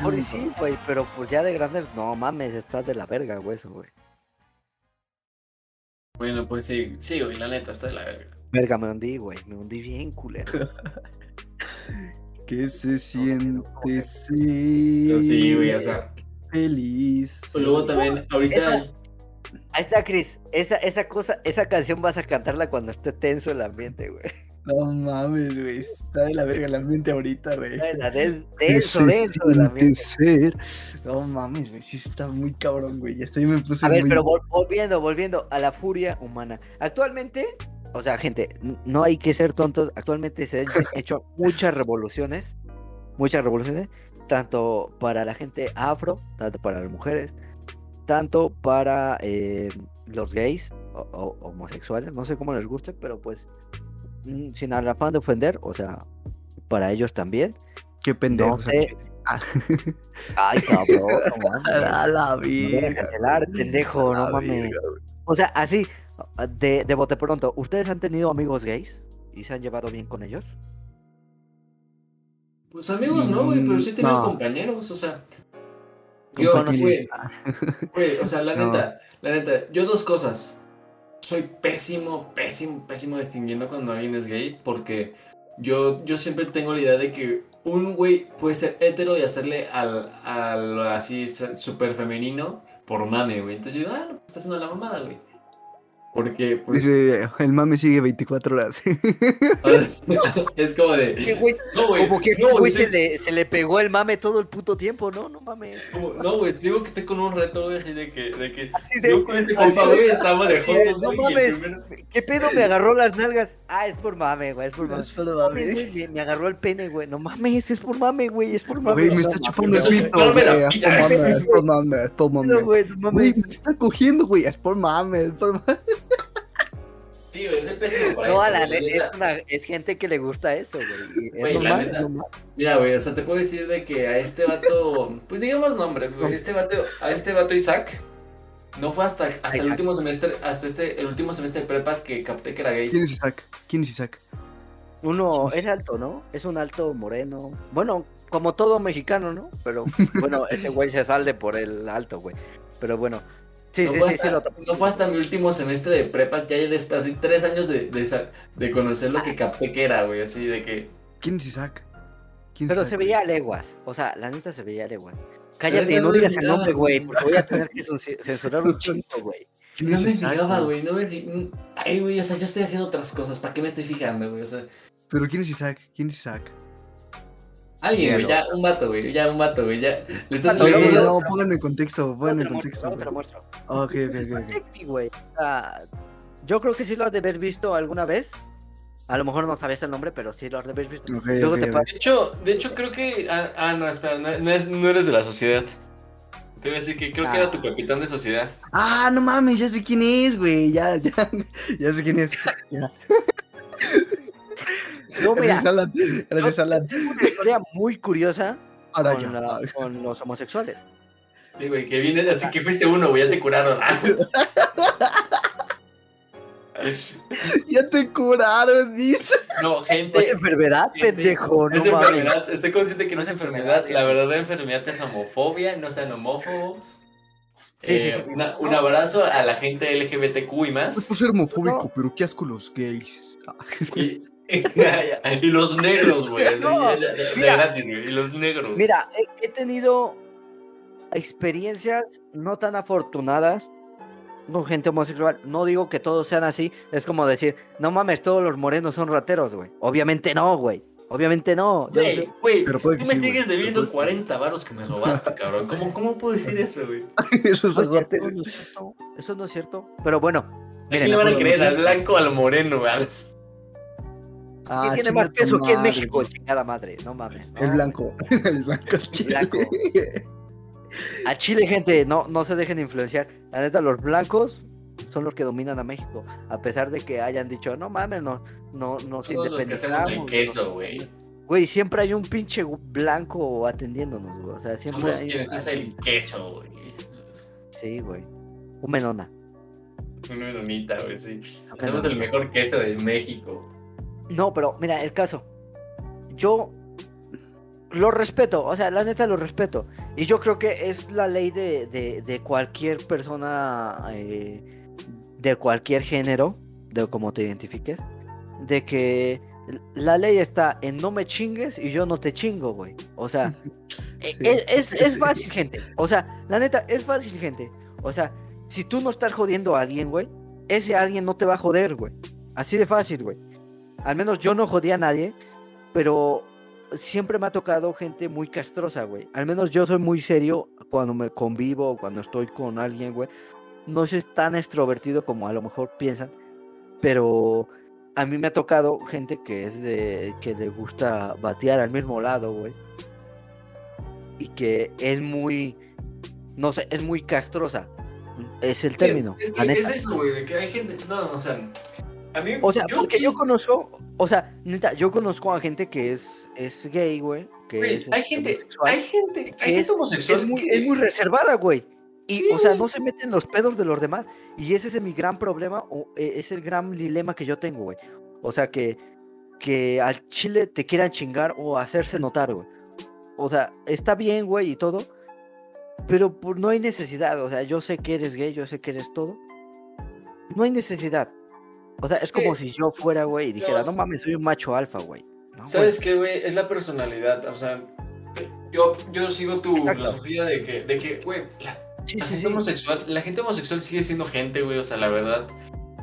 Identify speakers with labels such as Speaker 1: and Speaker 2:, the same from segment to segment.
Speaker 1: mejor y sí, güey, pero pues ya de grandes, no mames, estás de la verga, güey, eso, güey.
Speaker 2: Bueno, pues sí, sí, güey, la neta, está de la verga.
Speaker 1: Verga, me hundí, güey, me hundí bien, culero.
Speaker 3: ¿Qué se siente ser
Speaker 2: sí, güey, o sea.
Speaker 3: feliz?
Speaker 2: Pues luego también, ahorita.
Speaker 1: Ahí está, Chris, esa, esa cosa, esa canción vas a cantarla cuando esté tenso el ambiente, güey.
Speaker 3: No mames, güey. Está de la verga el ambiente ahorita, güey.
Speaker 1: La de-
Speaker 3: ¿Qué
Speaker 1: denso, denso el ambiente.
Speaker 3: ser? No mames, güey. Sí está muy cabrón, güey. Ya hasta yo me puse
Speaker 1: A ver,
Speaker 3: muy...
Speaker 1: pero vol- volviendo, volviendo a la furia humana. Actualmente, o sea, gente, no hay que ser tontos. Actualmente se han hecho muchas revoluciones, muchas revoluciones, tanto para la gente afro, tanto para las mujeres, tanto para eh, los gays o, o- homosexuales, no sé cómo les guste, pero pues sin el afán de ofender, o sea, para ellos también.
Speaker 3: Qué pendejo.
Speaker 1: No sé. Ay, cabrón, no mames.
Speaker 3: A la
Speaker 1: Me van a
Speaker 3: verga.
Speaker 1: cancelar, pendejo, no mames. O sea, así, de, de bote pronto, ¿ustedes han tenido amigos gays y se han llevado bien con ellos?
Speaker 2: Pues amigos no, güey, pero sí he tenido
Speaker 3: No.
Speaker 2: compañeros, o sea. Yo, güey, güey, o sea, la
Speaker 3: No.
Speaker 2: neta, la neta, yo dos cosas. Soy pésimo, pésimo, pésimo distinguiendo cuando alguien es gay, porque yo, yo siempre tengo la idea de que un güey puede ser hetero y hacerle al, al así súper femenino por mame, güey. Entonces yo ah, no, pues está haciendo la mamada, güey. Porque, pues,
Speaker 3: Dice, el mame sigue 24 horas.
Speaker 2: es como de, no, güey,
Speaker 1: Como que
Speaker 2: no,
Speaker 1: este güey se le, se le pegó el mame todo el puto tiempo, ¿no? No mames.
Speaker 2: como- no, güey, digo que estoy con un reto, güey, así de que, de que
Speaker 1: Así de-
Speaker 2: yo con este compa,
Speaker 1: de-
Speaker 2: güey, estábamos de jotos,
Speaker 1: no
Speaker 2: güey, y el
Speaker 1: mames.
Speaker 2: primero-
Speaker 1: ¿Qué pedo me agarró las nalgas? Ah, es por mame, güey, es por mame. Mames, güey, me, agarró el pene, güey. No mames, es por mame, güey, es por mame.
Speaker 3: Güey, me está chupando el pito, güey. Es por mame, es por mame, es por mame.
Speaker 1: güey,
Speaker 3: me está cogiendo, güey. Es por mame, es por mame.
Speaker 2: Sí, pésimo para
Speaker 1: No,
Speaker 2: eso,
Speaker 1: a la
Speaker 2: güey,
Speaker 1: es, una, es gente que le gusta eso, güey. Es normal,
Speaker 2: neta.
Speaker 1: es normal.
Speaker 2: Mira, güey, o sea, te puedo decir de que a este vato, pues digamos nombres, güey, este vato, a este vato Isaac, no fue hasta, hasta el último semestre, hasta este, el último semestre de prepa que capté que era gay.
Speaker 3: ¿Quién es Isaac? ¿Quién es Isaac?
Speaker 1: Uno es alto, ¿no? Es un alto moreno. Bueno, como todo mexicano, ¿no? Pero bueno, ese güey se sale por el alto, güey. Pero bueno. Sí,
Speaker 2: no,
Speaker 1: sí,
Speaker 2: fue
Speaker 1: sí,
Speaker 2: hasta,
Speaker 1: sí, lo topé.
Speaker 2: no fue hasta mi último semestre de prepa que hay después, así tres años de, de, conocer lo que capté que era, güey, así de que...
Speaker 3: ¿Quién es Isaac? ¿Quién es
Speaker 1: Pero
Speaker 3: Isaac,
Speaker 1: se veía a leguas. O sea, la neta se veía a leguas. Cállate, no digas el nombre, güey, porque voy a tener que censu- censurar un chingo, güey.
Speaker 3: ¿Quién
Speaker 2: No me fijaba,
Speaker 3: güey?
Speaker 2: no me fijaba. Ay, güey, o sea, yo estoy haciendo otras cosas, ¿para qué me estoy fijando, güey? O sea,
Speaker 3: Pero ¿quién es Isaac? ¿Quién es Isaac?
Speaker 2: Alguien, güey, ya, un vato, güey, ya, un vato, güey, ya. Le estás estás-
Speaker 3: no, pónganme en contexto, pónganme en contexto.
Speaker 1: luego te lo muestro.
Speaker 3: Ok, ok,
Speaker 1: güey. Yo creo que sí lo has de haber visto alguna vez. A lo mejor no sabías el nombre, pero sí lo has de haber visto.
Speaker 3: Ok,
Speaker 1: Luego
Speaker 3: ok,
Speaker 1: te
Speaker 3: ok.
Speaker 1: pa-
Speaker 2: De hecho, de hecho creo que. Ah, ah, no, espera, no, no es- no eres de la sociedad. Te voy a decir que creo que
Speaker 1: Ah.
Speaker 2: era tu capitán de sociedad.
Speaker 3: Ah, no mames, ya sé quién es, güey. Ya, ya, ya sé quién es. Ya.
Speaker 1: No, mira,
Speaker 3: Gracias, Alan. Gracias, Alan.
Speaker 1: tengo una historia muy curiosa
Speaker 3: Ahora
Speaker 1: con, la- con los homosexuales.
Speaker 2: Sí, güey, que vienes, así que fuiste uno, güey, ya te curaron.
Speaker 3: Ya te curaron, dice.
Speaker 2: No, gente.
Speaker 1: Es enfermedad,
Speaker 2: gente,
Speaker 1: pendejo, no
Speaker 2: Es enfermedad, estoy consciente que no es enfermedad. La verdadera enfermedad es homofobia, no sean homófobos.
Speaker 1: Sí,
Speaker 2: Eh,
Speaker 1: sí.
Speaker 2: una- un abrazo a la gente LGBTQ y
Speaker 3: No es
Speaker 2: más.
Speaker 3: por ser homofóbico, pero qué asco los gays. Ah,
Speaker 2: Y, y los negros, güey.
Speaker 1: No.
Speaker 2: Y los negros.
Speaker 1: Mira, he, he tenido experiencias no tan afortunadas con gente homosexual. No digo que todos sean así. Es como decir, no mames, todos los morenos son rateros, güey. Obviamente no, güey. Obviamente no.
Speaker 2: Güey,
Speaker 3: Pero
Speaker 2: tú me
Speaker 3: sí,
Speaker 2: sigues
Speaker 3: Pero
Speaker 2: debiendo
Speaker 3: puede que-
Speaker 2: 40 varos que me robaste, cabrón. ¿Cómo, cómo puedo decir eso, güey?
Speaker 3: Eso es
Speaker 1: Oye, eso no es cierto. Eso no es cierto. Pero bueno.
Speaker 2: ¿A
Speaker 1: miren,
Speaker 2: quién le van a creer? ¿Al blanco o al moreno, güey?
Speaker 3: Ah,
Speaker 1: ¿Quién tiene más peso aquí en México? Chingada madre, no mames.
Speaker 3: El blanco. El blanco. chile.
Speaker 1: blanco. A Chile, gente, no, no se dejen influenciar. La neta, los blancos son los que dominan a México. A pesar de que hayan dicho, no mames, no, no, nos
Speaker 2: Todos los que hacemos el
Speaker 1: independizamos.
Speaker 2: queso,
Speaker 1: no-
Speaker 2: güey.
Speaker 1: Güey, siempre hay un pinche blanco atendiéndonos, güey. O sea, siempre
Speaker 2: Somos
Speaker 1: hay.
Speaker 2: quienes es el queso, güey.
Speaker 1: Sí, güey. Un menona.
Speaker 2: Una menonita, güey, sí. Hacemos el mejor queso de México.
Speaker 1: No, pero mira, el caso. Yo lo respeto, o sea, la neta lo respeto. Y yo creo que es la ley de, de, de cualquier persona, eh, de cualquier género, de cómo te identifiques, de que la ley está en no me chingues y yo no te chingo, güey. O sea, e-
Speaker 3: Sí.
Speaker 1: es, es, es fácil, gente. O sea, la neta, es fácil, gente. O sea, si tú no estás jodiendo a alguien, güey, ese alguien no te va a joder, güey. Así de fácil, güey. Al menos yo no jodía a nadie, pero siempre me ha tocado gente muy castrosa, güey. Al menos yo soy muy serio cuando me convivo o cuando estoy con alguien, güey. No soy tan extrovertido como a lo mejor piensan, pero a mí me ha tocado gente que es de que le gusta batear al mismo lado, güey. Y que es muy no sé, es muy castrosa. Es el término.
Speaker 2: Es que es eso, güey, de que hay gente. No, o sea. A mí.
Speaker 1: O sea, porque
Speaker 2: sí-
Speaker 1: yo conozco, o sea, neta, yo conozco a gente que es, es gay, güey. Que
Speaker 2: güey,
Speaker 1: es
Speaker 2: hay
Speaker 1: este,
Speaker 2: gente. Hay gente.
Speaker 1: que
Speaker 2: Hay gente homosexual.
Speaker 1: es muy,
Speaker 2: que-
Speaker 1: es muy reservada, güey. Y,
Speaker 2: Sí,
Speaker 1: o sea, no se meten los pedos de los demás. Y ese es mi gran problema, o eh, es el gran dilema que yo tengo, güey. O sea, que, que al chile te quieran chingar o hacerse notar, güey. O sea, está bien, güey, y todo. Pero por- no hay necesidad. O sea, yo sé que eres gay, yo sé que eres todo. No hay necesidad. O sea, es,
Speaker 2: Es
Speaker 1: como si yo fuera, güey, y dijera, no mames, soy un macho alfa, güey. No, güey.
Speaker 2: ¿Sabes qué, güey? Es la personalidad. O sea, yo, yo sigo tu
Speaker 1: Exacto.
Speaker 2: filosofía de que, de que, güey, la,
Speaker 1: Sí,
Speaker 2: la
Speaker 1: sí,
Speaker 2: gente
Speaker 1: sí.
Speaker 2: homosexual, la gente homosexual sigue siendo gente, güey. O sea, la verdad.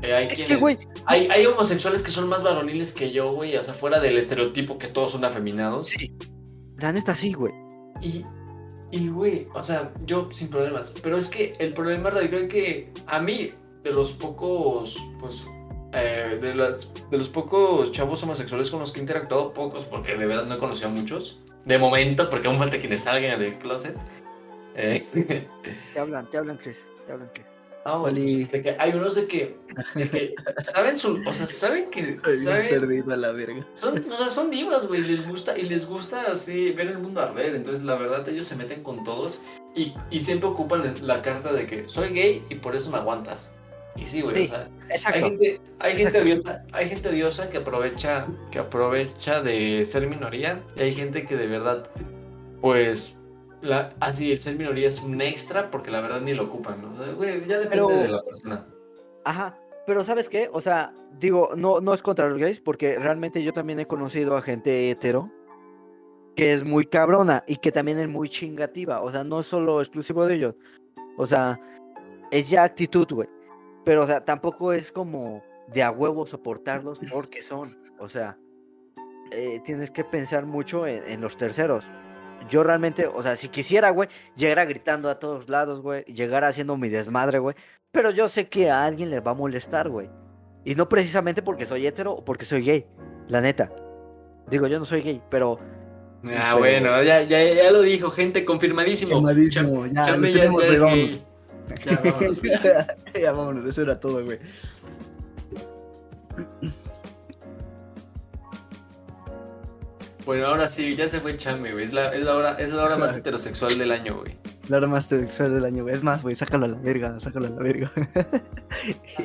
Speaker 2: eh, hay
Speaker 1: Es que, güey,
Speaker 2: Hay, hay homosexuales que son más varoniles que yo, güey. O sea, fuera del estereotipo que todos son afeminados.
Speaker 1: sí. La neta sí, güey.
Speaker 2: Y, y, güey, o sea, yo sin problemas. Pero es que el problema radica en que a mí, de los pocos, pues, eh, de, las, de los pocos chavos homosexuales con los que he interactuado, pocos, porque de verdad no he conocido a muchos. De momento, porque aún falta quienes salgan del closet. Eh,
Speaker 1: Te hablan, te hablan, Chris. Te hablan, Chris.
Speaker 2: no,
Speaker 3: Oli.
Speaker 2: pues, de que hay unos de que, de que saben su, o sea, saben que, saben,
Speaker 3: perdido a la verga.
Speaker 2: son, o sea, son divas, güey, les gusta, y les gusta así ver el mundo arder, entonces la verdad ellos se meten con todos y, y siempre ocupan la carta de que soy gay y por eso me aguantas. Y sí, güey,
Speaker 1: Sí,
Speaker 2: o sea, hay gente, hay gente odiosa, hay gente odiosa que aprovecha, que aprovecha de ser minoría, y hay gente que de verdad, pues, la, así el ser minoría es un extra porque la verdad ni lo ocupan, ¿no? O sea, güey, ya depende
Speaker 1: Pero-
Speaker 2: de la persona.
Speaker 1: Ajá. Pero ¿sabes qué? O sea, digo, no, no es contra los gays, porque realmente yo también he conocido a gente hetero que es muy cabrona y que también es muy chingativa. O sea, no es solo exclusivo de ellos. O sea, es ya actitud, güey. Pero, o sea, tampoco es como de a huevo soportarlos porque son. O sea, eh, tienes que pensar mucho en, en los terceros. Yo realmente, o sea, si quisiera, güey, llegara gritando a todos lados, güey, llegara haciendo mi desmadre, güey. Pero yo sé que a alguien le va a molestar, güey. Y no precisamente porque soy hetero o porque soy gay. La neta. Digo, yo no soy gay, pero
Speaker 2: Ah,
Speaker 1: Pero-
Speaker 2: bueno, ya, ya, ya lo dijo, gente, confirmadísimo. Cham-
Speaker 3: ya,
Speaker 2: Chame ya, ya es gay. Ya, vámonos, güey.
Speaker 3: ya vámonos, eso era todo, güey.
Speaker 2: Bueno, ahora sí, ya se fue Chame, güey. Es la, es la hora, es la hora más heterosexual del año, güey.
Speaker 3: La hora más sexual del año, güey. Es más, güey, sácalo a la verga, sácalo a la verga.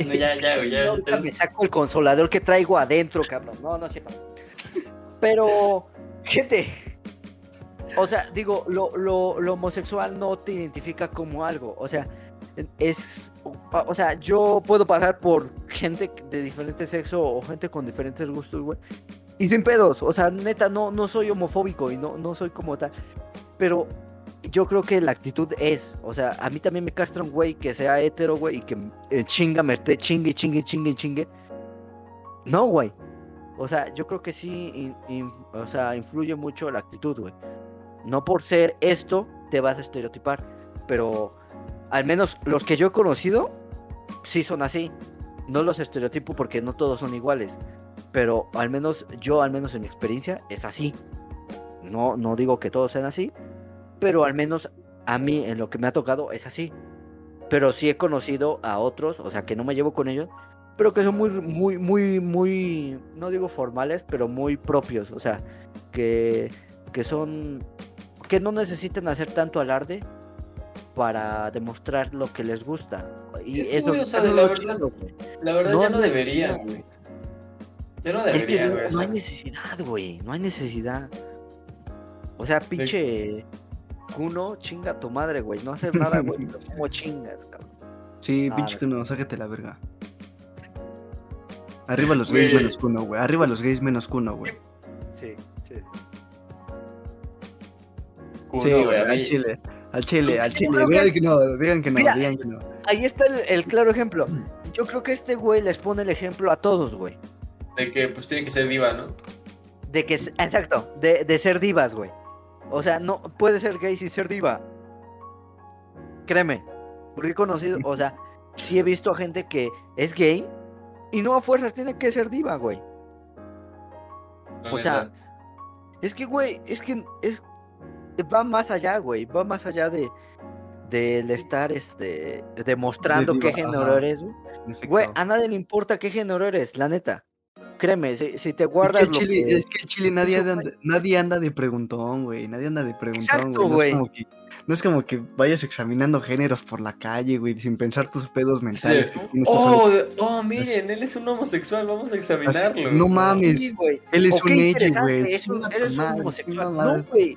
Speaker 2: No, ya, ya, güey, ya.
Speaker 1: me saco el consolador que traigo adentro, cabrón. No, no es cierto. Pero, gente. O sea, digo, lo, lo, lo homosexual no te identifica como algo. O sea, es. o- sea, yo puedo pasar por gente de diferente sexo o gente con diferentes gustos, güey. Y sin pedos. O sea, neta, no, no soy homofóbico y no, no soy como tal. Pero yo creo que la actitud es. O sea, a mí también me castra un güey que sea hetero, güey, y que eh, chinga, me chingue, chingue, chingue, chingue. No, güey. O sea, yo creo que sí, in- in- o sea, influye mucho la actitud, güey. No por ser esto te vas a estereotipar, pero al menos los que yo he conocido sí son así. No los estereotipo porque no todos son iguales, pero al menos yo, al menos en mi experiencia, es así. No, no digo que todos sean así, pero al menos a mí en lo que me ha tocado es así. Pero sí he conocido a otros, o sea, que no me llevo con ellos, pero que son muy, muy, muy, muy, no digo formales, pero muy propios, o sea, que, que son, que no necesitan hacer tanto alarde para demostrar lo que les gusta. Y
Speaker 2: Es que,
Speaker 1: eso,
Speaker 2: o sea, de
Speaker 1: es
Speaker 2: la verdad,
Speaker 1: chido.
Speaker 2: La verdad
Speaker 1: No
Speaker 2: ya no debería, güey. Ya no
Speaker 1: Es que
Speaker 2: debería,
Speaker 1: no,
Speaker 2: güey. o
Speaker 1: no hay necesidad, güey, no hay necesidad. O sea, pinche Kuno, chinga tu madre, güey. No hacer nada, güey. ¿Cómo chingas, cabrón?
Speaker 3: Sí,
Speaker 1: Ah,
Speaker 3: pinche
Speaker 1: no.
Speaker 3: Kuno, sácate la verga. Arriba los gays menos Kuno, güey. Arriba los gays menos Kuno, güey.
Speaker 1: Sí, sí.
Speaker 2: Kuno,
Speaker 3: Sí,
Speaker 2: güey, mí-
Speaker 3: chile. Al chile, al chile.
Speaker 1: que-
Speaker 3: Digan que no, digan que no,
Speaker 1: Mira,
Speaker 3: digan que no.
Speaker 1: Ahí está el, el claro ejemplo. Yo creo que este güey les pone el ejemplo a todos, güey.
Speaker 2: De que pues tiene que ser diva, ¿no?
Speaker 1: De que, exacto, de, de ser divas, güey. O sea, no puede ser gay sin ser diva. Créeme. Porque he conocido, o sea, sí he visto a gente que es gay y no a fuerzas tiene que ser diva, güey. O sea. Es que, güey, es que es va más allá, güey. Va más allá de del estar este demostrando qué
Speaker 3: diva,
Speaker 1: género
Speaker 3: ajá.
Speaker 1: eres, güey.
Speaker 3: En
Speaker 1: a nadie le importa qué género eres, la neta. Créeme, si, si te
Speaker 3: Es
Speaker 1: guardas
Speaker 3: que, el
Speaker 1: lo
Speaker 3: chile,
Speaker 1: que-
Speaker 3: es que el chile nadie anda, nadie anda de preguntón, güey. Nadie anda de preguntón,
Speaker 1: Exacto,
Speaker 3: güey. No, es como que- no es como que vayas examinando géneros por la calle, güey, sin pensar tus pedos mentales.
Speaker 2: Sí. Oh, oh, miren, él es un homosexual, vamos a examinarlo.
Speaker 3: no mames.
Speaker 1: Sí, güey.
Speaker 3: Él es un ella, güey.
Speaker 1: es un-
Speaker 3: tu
Speaker 1: eres un homosexual. No, güey.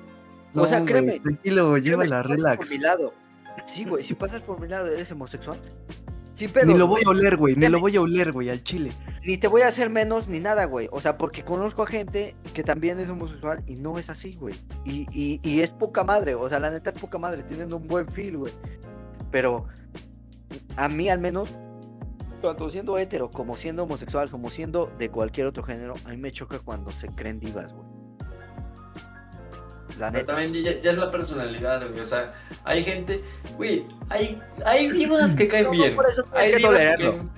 Speaker 3: No,
Speaker 1: o sea, créeme,
Speaker 3: Tranquilo, llévala,
Speaker 1: si
Speaker 3: relax.
Speaker 1: Por mi lado. Sí, güey, si pasas por mi lado eres homosexual. Sin pedo.
Speaker 3: Ni lo voy a oler, güey. Ni lo voy a oler, güey, al chile.
Speaker 1: Ni te voy a hacer menos ni nada, güey. O sea, porque conozco a gente que también es homosexual y no es así, güey. Y, y, y es poca madre. O sea, la neta es poca madre. Tienen un buen feel, güey. Pero a mí al menos, tanto siendo hetero como siendo homosexual, como siendo de cualquier otro género, a mí me choca cuando se creen divas, güey. La
Speaker 2: Pero
Speaker 1: neta.
Speaker 2: también ya, ya es la personalidad, güey. O sea, hay gente, güey, hay, hay divas que caen
Speaker 1: No, no,
Speaker 2: bien.
Speaker 1: por eso
Speaker 2: hay
Speaker 1: que
Speaker 2: divas que
Speaker 1: tolerarlo.
Speaker 2: caen-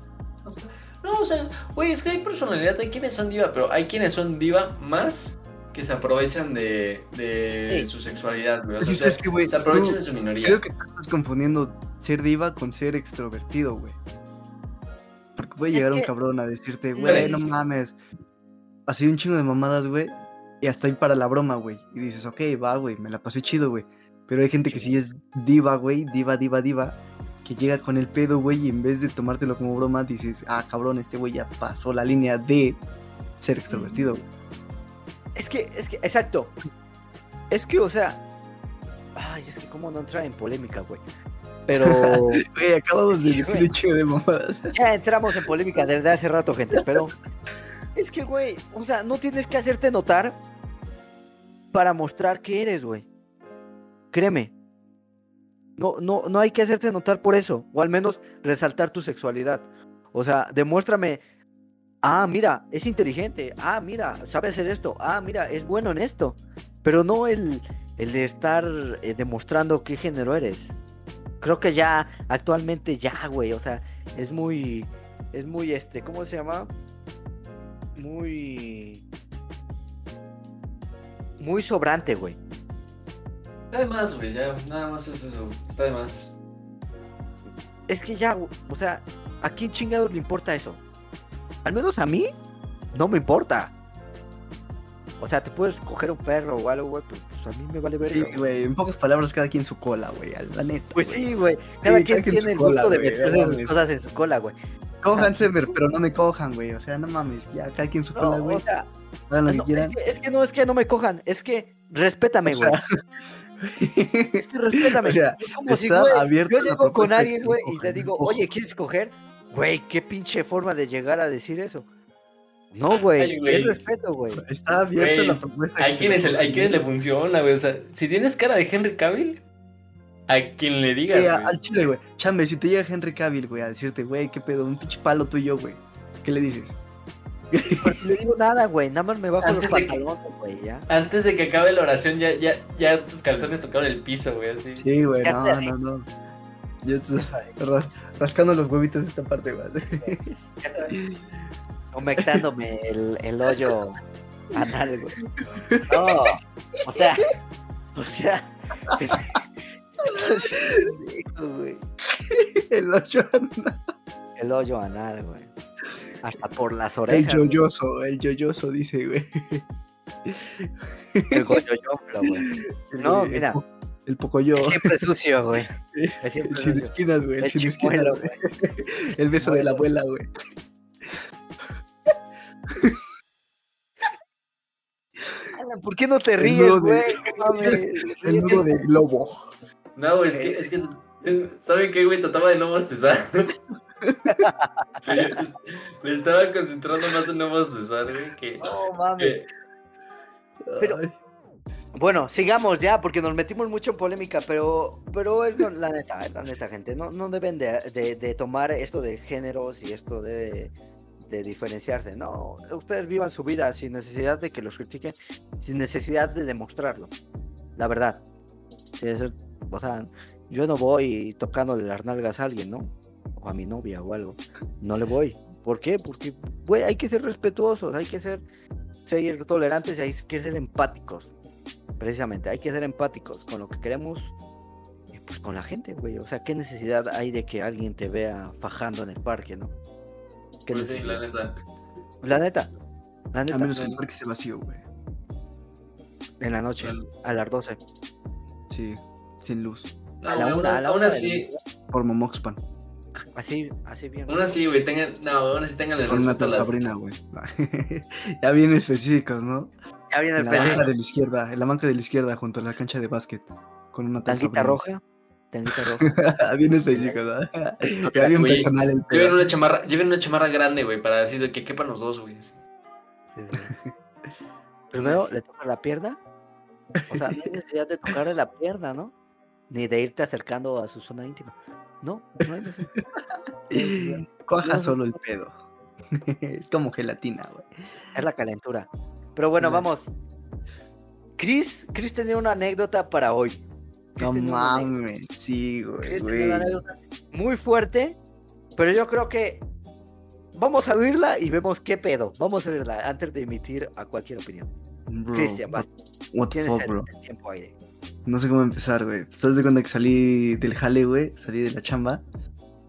Speaker 2: o sea, no, o sea, güey, es que hay personalidad, hay quienes son diva, pero hay quienes son diva más que se aprovechan de, de
Speaker 1: Sí.
Speaker 2: su sexualidad, güey. O
Speaker 3: Sí,
Speaker 2: sea,
Speaker 3: sabes que, güey,
Speaker 2: se aprovechan
Speaker 3: tú-
Speaker 2: de su minoría.
Speaker 3: Creo que estás confundiendo ser diva con ser extrovertido, güey. Porque puede
Speaker 1: Es
Speaker 3: llegar un
Speaker 1: que-
Speaker 3: cabrón a decirte, güey, no mames. Así un chingo de mamadas, güey. Y hasta ahí para la broma, güey. Y dices, ok, va, güey, me la pasé chido, güey. Pero hay gente que sí es diva, güey, diva, diva, diva. Que llega con el pedo, güey, y en vez de tomártelo como broma, dices, ah, cabrón, este güey ya pasó la línea de ser extrovertido, güey.
Speaker 1: Es que, es que, exacto. Es que, o sea. Ay, es que cómo no entrar en polémica, güey. Pero
Speaker 3: Güey, acabamos de decir un chingo de mamadas.
Speaker 1: ya entramos en polémica desde hace rato, gente. Pero es que, güey, o sea, no tienes que hacerte notar para mostrar que eres, güey. Créeme. No, no, no hay que hacerte notar por eso. O al menos resaltar tu sexualidad. O sea, demuéstrame. Ah, mira, es inteligente. Ah, mira, sabe hacer esto. Ah, mira, es bueno en esto. Pero no el, el de estar eh, demostrando qué género eres. Creo que ya, actualmente ya, güey. O sea, es muy. Es muy este. ¿Cómo se llama? Muy. Muy sobrante, güey.
Speaker 2: Está de más, güey, ya, nada más es eso, está de más.
Speaker 1: Es que ya, o sea, ¿a quién chingados le importa eso? Al menos a mí, no me importa. O sea, te puedes coger un perro o algo, güey, pero pues a mí me vale ver.
Speaker 3: Sí, güey, en pocas palabras, cada quien su cola, güey, la neta.
Speaker 1: Pues sí, güey. Cada
Speaker 3: Sí,
Speaker 1: quien
Speaker 3: cada quien
Speaker 1: tiene el
Speaker 3: cola,
Speaker 1: gusto de meterse sus cosas en su cola, güey.
Speaker 3: Cójanse, pero pero no me cojan, güey. O sea, no mames, ya, cada quien su
Speaker 1: No,
Speaker 3: cola, güey.
Speaker 1: o sea,
Speaker 3: Hagan lo
Speaker 1: no,
Speaker 3: que
Speaker 1: es, que, es que no es que no me cojan, es que respétame,
Speaker 3: O
Speaker 1: güey.
Speaker 3: sea,
Speaker 1: Es que respétame.
Speaker 3: o sea,
Speaker 1: es como si, güey, yo llego con alguien, güey, y
Speaker 3: cojan,
Speaker 1: te digo, oye, ¿quieres coger? Güey, qué pinche forma de llegar a decir eso. No, güey,
Speaker 2: güey.
Speaker 1: es respeto, güey.
Speaker 3: está abierta
Speaker 2: Güey,
Speaker 3: la propuesta.
Speaker 2: Hay quienes,
Speaker 3: le
Speaker 2: hay quienes le funciona, güey, o sea, si tienes cara de Henry Cavill, a quien le digas,
Speaker 3: Güey, a-
Speaker 2: güey.
Speaker 3: al chile, güey. Chambe, si te llega Henry Cavill, güey, a decirte, güey, qué pedo, un pinche palo tuyo, güey. ¿Qué le dices?
Speaker 1: No le digo nada, güey, nada más me bajo los
Speaker 2: Antes de que-
Speaker 1: pantalones, güey, ya.
Speaker 2: Antes de que acabe la oración, ya, ya, ya tus calzones tocaron el piso, güey, así.
Speaker 3: Sí, güey, no,
Speaker 1: te-
Speaker 3: no, no. Yo te- rascando los huevitos de esta parte, güey.
Speaker 1: Humectándome el, el hoyo anal, güey. No, o sea, o sea. Estás pendejo, güey.
Speaker 3: El
Speaker 1: El hoyo anal, güey. Hasta por las
Speaker 3: el
Speaker 1: orejas. güey.
Speaker 3: yoyoso, el yoyoso, dice, güey.
Speaker 1: El goyoyoflo, güey.
Speaker 3: El-
Speaker 1: No,
Speaker 3: el
Speaker 1: mira.
Speaker 3: El pocoyo.
Speaker 1: Es siempre sucio, güey. Es
Speaker 3: El
Speaker 1: siempre
Speaker 3: sin
Speaker 1: sucio.
Speaker 3: esquinas, güey. El
Speaker 1: El
Speaker 3: sin esquinas, güey. El beso de la abuela, güey.
Speaker 1: ¿Por qué no te
Speaker 3: El
Speaker 1: ríes, güey?
Speaker 3: El nudo de globo.
Speaker 2: No, güey, es que, es que, eh, ¿saben qué, güey? Trataba de no bostezar. Me estaba concentrando más en no bostezar, güey, que...
Speaker 1: No mames. Pero- Bueno, sigamos ya, porque nos metimos mucho en polémica, pero, pero es lo- la neta, la neta, gente, no, no deben de, de- de tomar esto de géneros y esto de, de diferenciarse, no, ustedes vivan su vida sin necesidad de que los critiquen, sin necesidad de demostrarlo, la verdad. O sea, yo no voy tocándole las nalgas a alguien, ¿no? O a mi novia o algo, no le voy. ¿Por qué? Porque, güey, hay que ser respetuosos, hay que ser, ser tolerantes y hay que ser empáticos precisamente, hay que ser empáticos con lo que queremos, y pues con la gente, güey. O sea, ¿qué necesidad hay de que alguien te vea fajando en el parque, no? ¿Qué
Speaker 2: Pues sí, la
Speaker 1: necesidad?
Speaker 2: neta.
Speaker 1: La neta, la neta,
Speaker 3: A menos que el parque esté vacío, güey.
Speaker 1: en la noche, a las 12.
Speaker 3: Sí, sin luz.
Speaker 2: No,
Speaker 1: a la una, a la
Speaker 2: aún
Speaker 1: una
Speaker 2: así,
Speaker 3: Por Momoxpan.
Speaker 1: Así, así bien.
Speaker 2: aún así, güey, tengan, no, aún así tengan el
Speaker 3: Con una tal. Sabrina, güey. ya bien específicos, ¿no?
Speaker 1: Ya viene
Speaker 3: En
Speaker 1: el
Speaker 3: la banca de la izquierda, en la banca de la izquierda, junto a la cancha de básquet. Con una tal
Speaker 1: Tanguita roja. Tanguita roja.
Speaker 3: bien específicos, ¿no? ya bien
Speaker 2: Güey,
Speaker 3: personal el
Speaker 2: Lleven
Speaker 3: pedo.
Speaker 2: una chamarra, lleven una chamarra grande, güey, para decir de que quepan los dos, güey.
Speaker 1: Sí, sí. Primero le toca la pierna. O sea, no hay necesidad de tocarle la pierna, ¿no? Ni de irte acercando a su zona íntima. No, no hay necesidad. No,
Speaker 3: solo el pedo. es como gelatina, güey.
Speaker 1: Es la calentura. Pero bueno, vamos. Chris, Chris tenía una anécdota para hoy. Chris
Speaker 3: No mames, sí, güey.
Speaker 1: Chris tenía una
Speaker 3: güey.
Speaker 1: anécdota muy fuerte, pero yo creo que vamos a oírla y vemos qué pedo. Vamos a oírla antes de emitir a cualquier opinión. Cristian,
Speaker 3: what,
Speaker 1: vas.
Speaker 3: What the fuck, bro.
Speaker 1: el tiempo aire.
Speaker 3: No sé cómo empezar, güey. Pues haz de cuenta que salí del jale, güey. Salí de la chamba.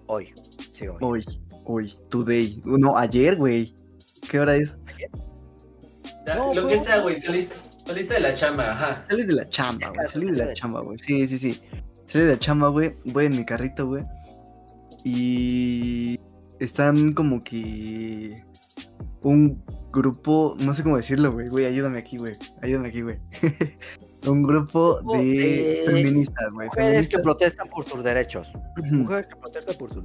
Speaker 1: Hoy. Sí, hoy.
Speaker 3: Hoy, hoy, today. No, ayer, güey. ¿Qué hora es?
Speaker 2: Ya,
Speaker 1: No,
Speaker 2: lo
Speaker 1: fue
Speaker 2: que sea, güey, saliste, saliste de la chamba, ajá.
Speaker 3: Salí de la chamba, güey. Salí de la chamba, güey. Sí, sí, sí. Salí de la chamba, güey. Voy en mi carrito, güey. Y están como que un grupo, no sé cómo decirlo, güey. Güey, ayúdame aquí, güey. Ayúdame aquí, güey. un grupo de
Speaker 1: de
Speaker 3: feministas, güey.
Speaker 1: Mujeres que
Speaker 3: Feministas.
Speaker 1: protestan por sus derechos. Mujeres que protestan por sus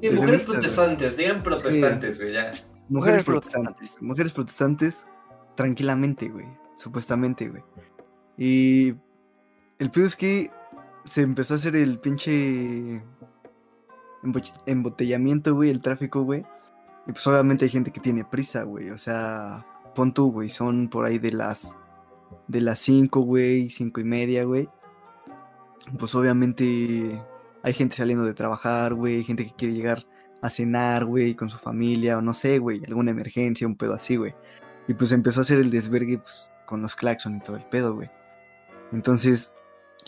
Speaker 2: Y
Speaker 3: De
Speaker 2: mujeres protestantes, digan protestantes, güey, ya.
Speaker 3: Mujeres
Speaker 1: Mujeres
Speaker 3: protestantes. Mujeres protestantes tranquilamente, güey. Supuestamente, güey. Y el pedo es que se empezó a hacer el pinche embo- embotellamiento, güey, el tráfico, güey. Y pues obviamente hay gente que tiene prisa, güey. O sea, pon tú, güey, son por ahí de las de las 5, güey, cinco y media, güey. Pues obviamente hay gente saliendo de trabajar, güey, gente que quiere llegar a cenar, güey, con su familia, o no sé, güey, alguna emergencia, un pedo así, güey. Y pues empezó a hacer el desvergue, pues, con los claxon y todo el pedo, güey. Entonces,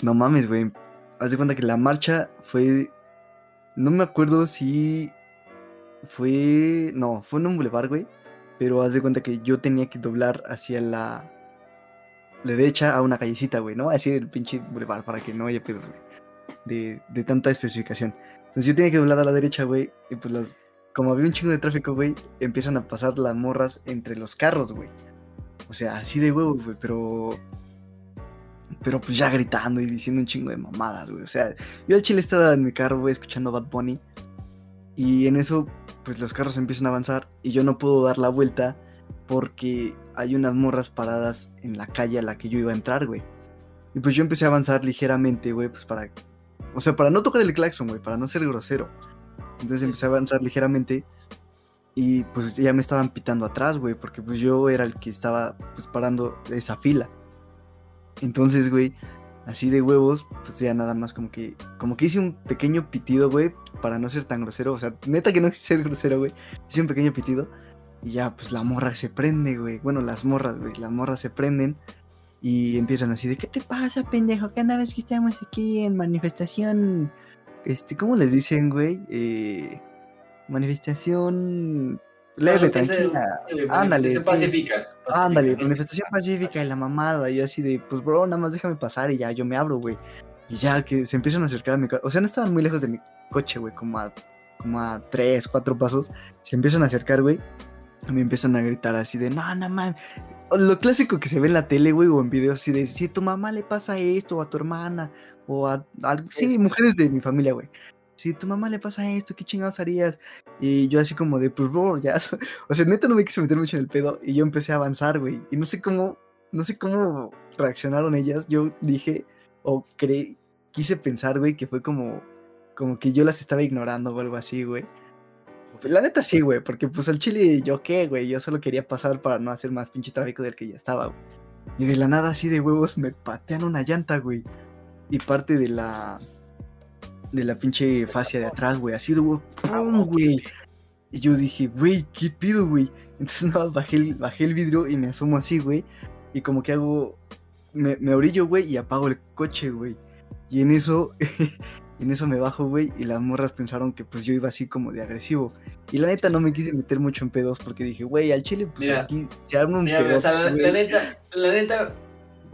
Speaker 3: no mames, güey. Haz de cuenta que la marcha fue. No me acuerdo si. Fue. No, fue en un bulevar, güey. Pero haz de cuenta que yo tenía que doblar hacia la. Derecha a una callecita, güey. No voy a decir el pinche bulevar para que no haya pedos, güey. De, de tanta especificación. Entonces yo tenía que doblar a la derecha, güey. Y pues las. Como había un chingo de tráfico, güey, empiezan a pasar las morras entre los carros, güey. O sea, así de huevos, güey, pero. Pero pues ya gritando y diciendo un chingo de mamadas, güey. O sea, yo al chile estaba en mi carro, güey, escuchando Bad Bunny. Y en eso, pues los carros empiezan a avanzar y yo no puedo dar la vuelta porque hay unas morras paradas en la calle a la que yo iba a entrar, güey. Y pues yo empecé a avanzar ligeramente, güey, pues para... O sea, para no tocar el claxon, güey, para no ser grosero. Entonces empecé a avanzar ligeramente y pues ya me estaban pitando atrás, güey, porque pues yo era el que estaba pues parando esa fila. Entonces, güey, así de huevos, pues ya nada más como que como que hice un pequeño pitido, güey, para no ser tan grosero, o sea, neta que no quise ser grosero, güey. Hice un pequeño pitido y ya pues la morra se prende, güey. Bueno, las morras, güey, las morras se prenden y empiezan así de, ¿qué te pasa, pendejo? Cada vez que estamos aquí en manifestación este, ¿cómo les dicen, güey? Eh, manifestación leve,
Speaker 2: se-
Speaker 3: tranquila. Ándale,
Speaker 2: manifestación pacífica.
Speaker 3: Ándale, manifestación pacífica y la mamada. Y yo así de, pues bro, nada más déjame pasar y ya, yo me abro, güey. Y ya que se empiezan a acercar a mi coche. O sea, no estaban muy lejos de mi coche, güey, como a, como a tres, cuatro pasos. Se empiezan a acercar, güey. Y me empiezan a gritar así de, no, no mames. lo clásico que se ve en la tele, güey, o en videos así de si tu mamá le pasa esto, o a tu hermana, o a, a- sí,
Speaker 1: Es-
Speaker 3: mujeres de mi familia, güey. Si tu mamá le pasa esto, ¿qué chingados harías? Y yo así como de, pues, bro, ya. O sea, neta no me quise meter mucho en el pedo y yo empecé a avanzar, güey. Y no sé cómo, no sé cómo reaccionaron ellas. Yo dije, o creí, quise pensar, güey, que fue como, como que yo las estaba ignorando o algo así, güey. Pues, La neta sí, güey, porque pues al chile yo qué, güey, yo solo quería pasar para no hacer más pinche tráfico del que ya estaba, güey. Y de la nada así de huevos me patean una llanta, güey. Y parte de la de la pinche fascia de atrás, güey, así de huevo, ¡pum, güey! Y yo dije, güey, ¿qué pido, güey? Entonces nada, más bajé el, bajé el vidrio y me asomo así, güey. Y como que hago, me, me orillo, güey, y apago el coche, güey. Y en eso, en eso me bajo, güey, y las morras pensaron que pues yo iba así como de agresivo. Y la neta no me quise meter mucho en pedos porque dije, güey, al chile, pues
Speaker 2: Mira,
Speaker 3: aquí se arma un
Speaker 2: Mira,
Speaker 3: pedo.
Speaker 2: o sea, la, la neta, la neta,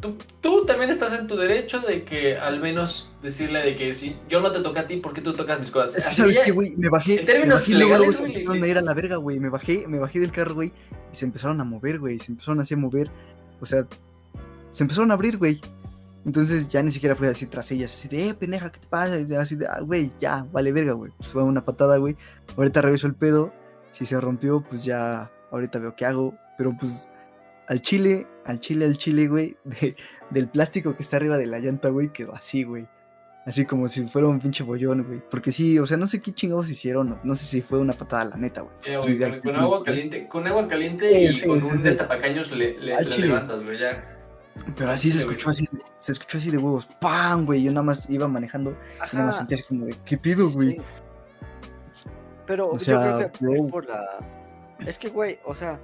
Speaker 2: tú, tú también estás en tu derecho de que al menos decirle de que si yo no te toqué a ti, ¿por qué tú tocas mis cosas?
Speaker 3: Es que sabes que, güey, me bajé.
Speaker 2: en términos
Speaker 3: me bajé y luego, luego
Speaker 2: legales,
Speaker 3: se a ir a la verga, güey. Me bajé, me bajé del carro, güey, y se empezaron a mover, güey. Se empezaron así a mover. O sea, se empezaron a abrir, güey. Entonces ya ni siquiera fue así tras ellas, así de, eh, pendeja, ¿qué te pasa? Y Así de, ah, güey, ya, vale verga, güey. Pues fue una patada, güey. Ahorita reviso el pedo. Si se rompió, pues ya, ahorita veo qué hago. Pero pues, al chile, al chile, al chile, güey, de- del plástico que está arriba de la llanta, güey, quedó así, güey. Así como si fuera un pinche bollón, güey. Porque sí, o sea, no sé qué chingados hicieron. No, no sé si fue una patada, la neta, güey. Ya,
Speaker 2: con, agua caliente, con agua caliente
Speaker 3: Sí,
Speaker 2: y
Speaker 3: sí,
Speaker 2: con
Speaker 3: sí,
Speaker 2: un
Speaker 3: sí.
Speaker 2: destapacaños le, le,
Speaker 3: Al
Speaker 2: la
Speaker 3: chile.
Speaker 2: levantas, güey, ya.
Speaker 3: Pero así se escuchó así, se escuchó así de huevos. ¡Pam, güey! Yo nada más iba manejando y nada más sentía así como de, ¿qué pido, güey?
Speaker 1: sí. Pero
Speaker 3: O
Speaker 1: yo
Speaker 3: sea,
Speaker 1: creo que fue
Speaker 3: bro.
Speaker 1: por la. Es que, güey, o sea,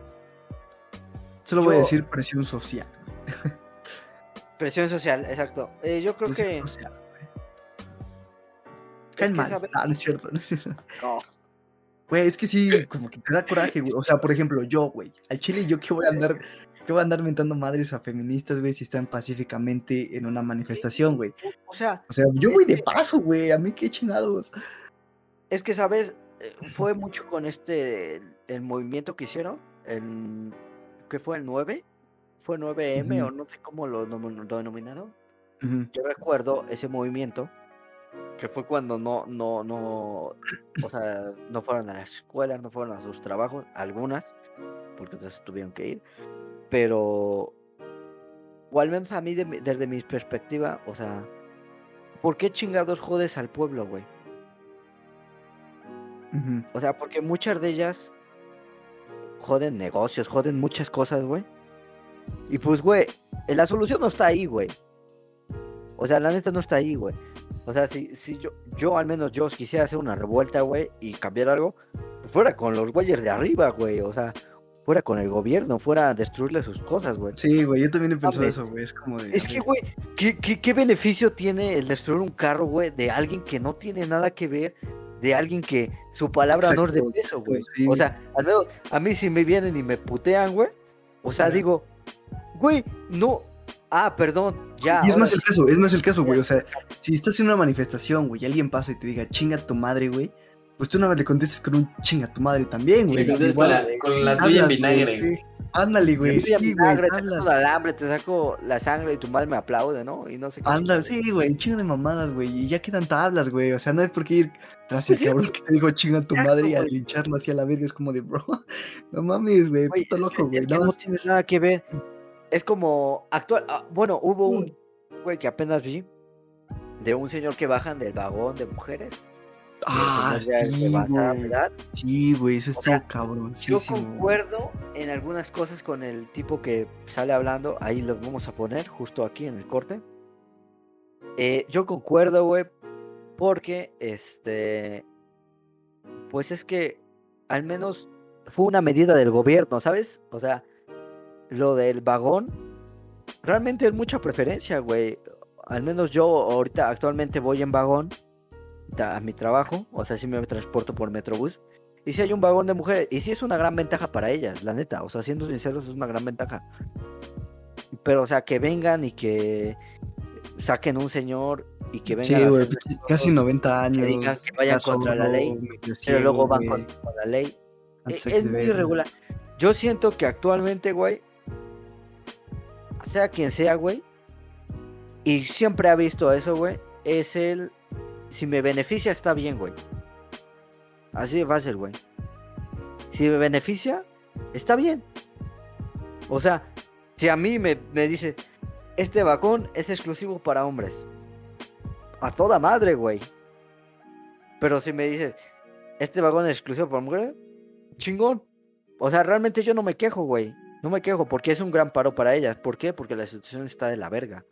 Speaker 3: Solo voy a
Speaker 1: yo-
Speaker 3: decir presión social.
Speaker 1: presión social, exacto. Eh, yo creo
Speaker 3: presión
Speaker 1: que.
Speaker 3: social, güey.
Speaker 1: es que,
Speaker 3: mal. Ah, no es cierto, no es cierto.
Speaker 1: No,
Speaker 3: Güey, es que sí, como que te da coraje, güey. O sea, por ejemplo, yo, güey. Al chile, yo que voy a andar, que voy a andar mentando madres a feministas, güey, si están pacíficamente en una manifestación, güey.
Speaker 1: O sea,
Speaker 3: O sea, yo voy de paso, güey. A mí qué chingados.
Speaker 1: es que, ¿sabes? Eh, Fue mucho con este. El movimiento que hicieron. El, ¿Qué fue? ¿El 9? ¿Fue 9M
Speaker 3: Ujú.
Speaker 1: o no sé cómo lo, lo denominaron?
Speaker 3: Ujú.
Speaker 1: Yo recuerdo ese movimiento. Que fue cuando no, no, no. O sea, no fueron a la escuela, no fueron a sus trabajos. Algunas. Porque otras tuvieron que ir. Pero. O al menos a mí, de desde mi perspectiva, o sea. ¿Por qué chingados jodes al pueblo, güey?
Speaker 3: Ujú.
Speaker 1: O sea, porque muchas de ellas joden negocios, joden muchas cosas, güey. Y pues, güey, eh, la solución no está ahí, güey. O sea, la neta no está ahí, güey. O sea, si, si yo, yo al menos yo quisiera hacer una revuelta, güey, y cambiar algo, fuera con los güeyes de arriba, güey. O sea, fuera con el gobierno, fuera a destruirle sus cosas, güey.
Speaker 3: Sí, güey, yo también he pensado eso, güey. Es como de.
Speaker 1: Es que, güey, ¿qué, qué, qué beneficio tiene el destruir un carro, güey, de alguien que no tiene nada que ver, de alguien que su palabra no es de peso, güey?
Speaker 3: sí.
Speaker 1: O sea, al menos a mí si me vienen y me putean, güey, o sea, digo, güey, no, ah, perdón, ya.
Speaker 3: Y es más el
Speaker 1: sí,
Speaker 3: caso, es más el caso, güey. O sea, si estás en una manifestación, güey, y alguien pasa y te diga chinga tu madre, güey, pues tú nada más le contestes con un chinga tu madre también,
Speaker 2: Sí,
Speaker 3: güey. Igual,
Speaker 2: con la, con la tuya en vinagre,
Speaker 3: sí.
Speaker 2: güey.
Speaker 3: Ándale, güey, sí, güey,
Speaker 1: te saco alambre, te saco la sangre y tu madre me aplaude, ¿no? Y no sé qué.
Speaker 3: Ándale, sí, güey, chingo de mamadas, güey, y ya quedan tablas, güey, o sea, no hay por qué ir tras el
Speaker 1: Pues es
Speaker 3: cabrón que te dijo chinga tu
Speaker 1: Exacto,
Speaker 3: madre y a
Speaker 1: güey.
Speaker 3: lincharlo así a la verga, es como de, bro, no mames, güey, puto loco, güey, no,
Speaker 1: no tiene nada que ver. Es como actual. ah, bueno, hubo un güey que apenas vi de un señor que bajan del vagón de mujeres. El
Speaker 3: ah, sí, güey, sí, güey, eso estuvo
Speaker 1: sea, Yo concuerdo en algunas cosas con el tipo que sale hablando. Ahí los vamos a poner justo aquí en el corte. Eh, yo concuerdo, güey, porque este. Pues es que al menos fue una medida del gobierno, ¿sabes? O sea, lo del vagón realmente es mucha preferencia, güey. Al menos yo ahorita actualmente voy en vagón a mi trabajo, o sea, sí me transporto por Metrobús. Y si hay un vagón de mujeres, y sí es una gran ventaja para ellas, la neta, o sea, siendo sinceros, es una gran ventaja. Pero, o sea, que vengan y que saquen un señor y que vengan
Speaker 3: Sí, güey,
Speaker 1: cosas,
Speaker 3: casi 90 años.
Speaker 1: digan que vayan
Speaker 3: ya
Speaker 1: contra la ley, pero luego van contra la ley. E- Es muy irregular. Yo siento que actualmente, güey, sea quien sea, güey, y siempre ha visto eso, güey, es el, si me beneficia está bien, güey. Así de fácil, güey. Si me beneficia, está bien. O sea, si a mí me, me dice, este vagón es exclusivo para hombres. A toda madre, güey. Pero si me dices, este vagón es exclusivo para mujeres, chingón. O sea, realmente yo no me quejo, güey. No me quejo porque es un gran paro para ellas. ¿Por qué? Porque la situación está de la verga.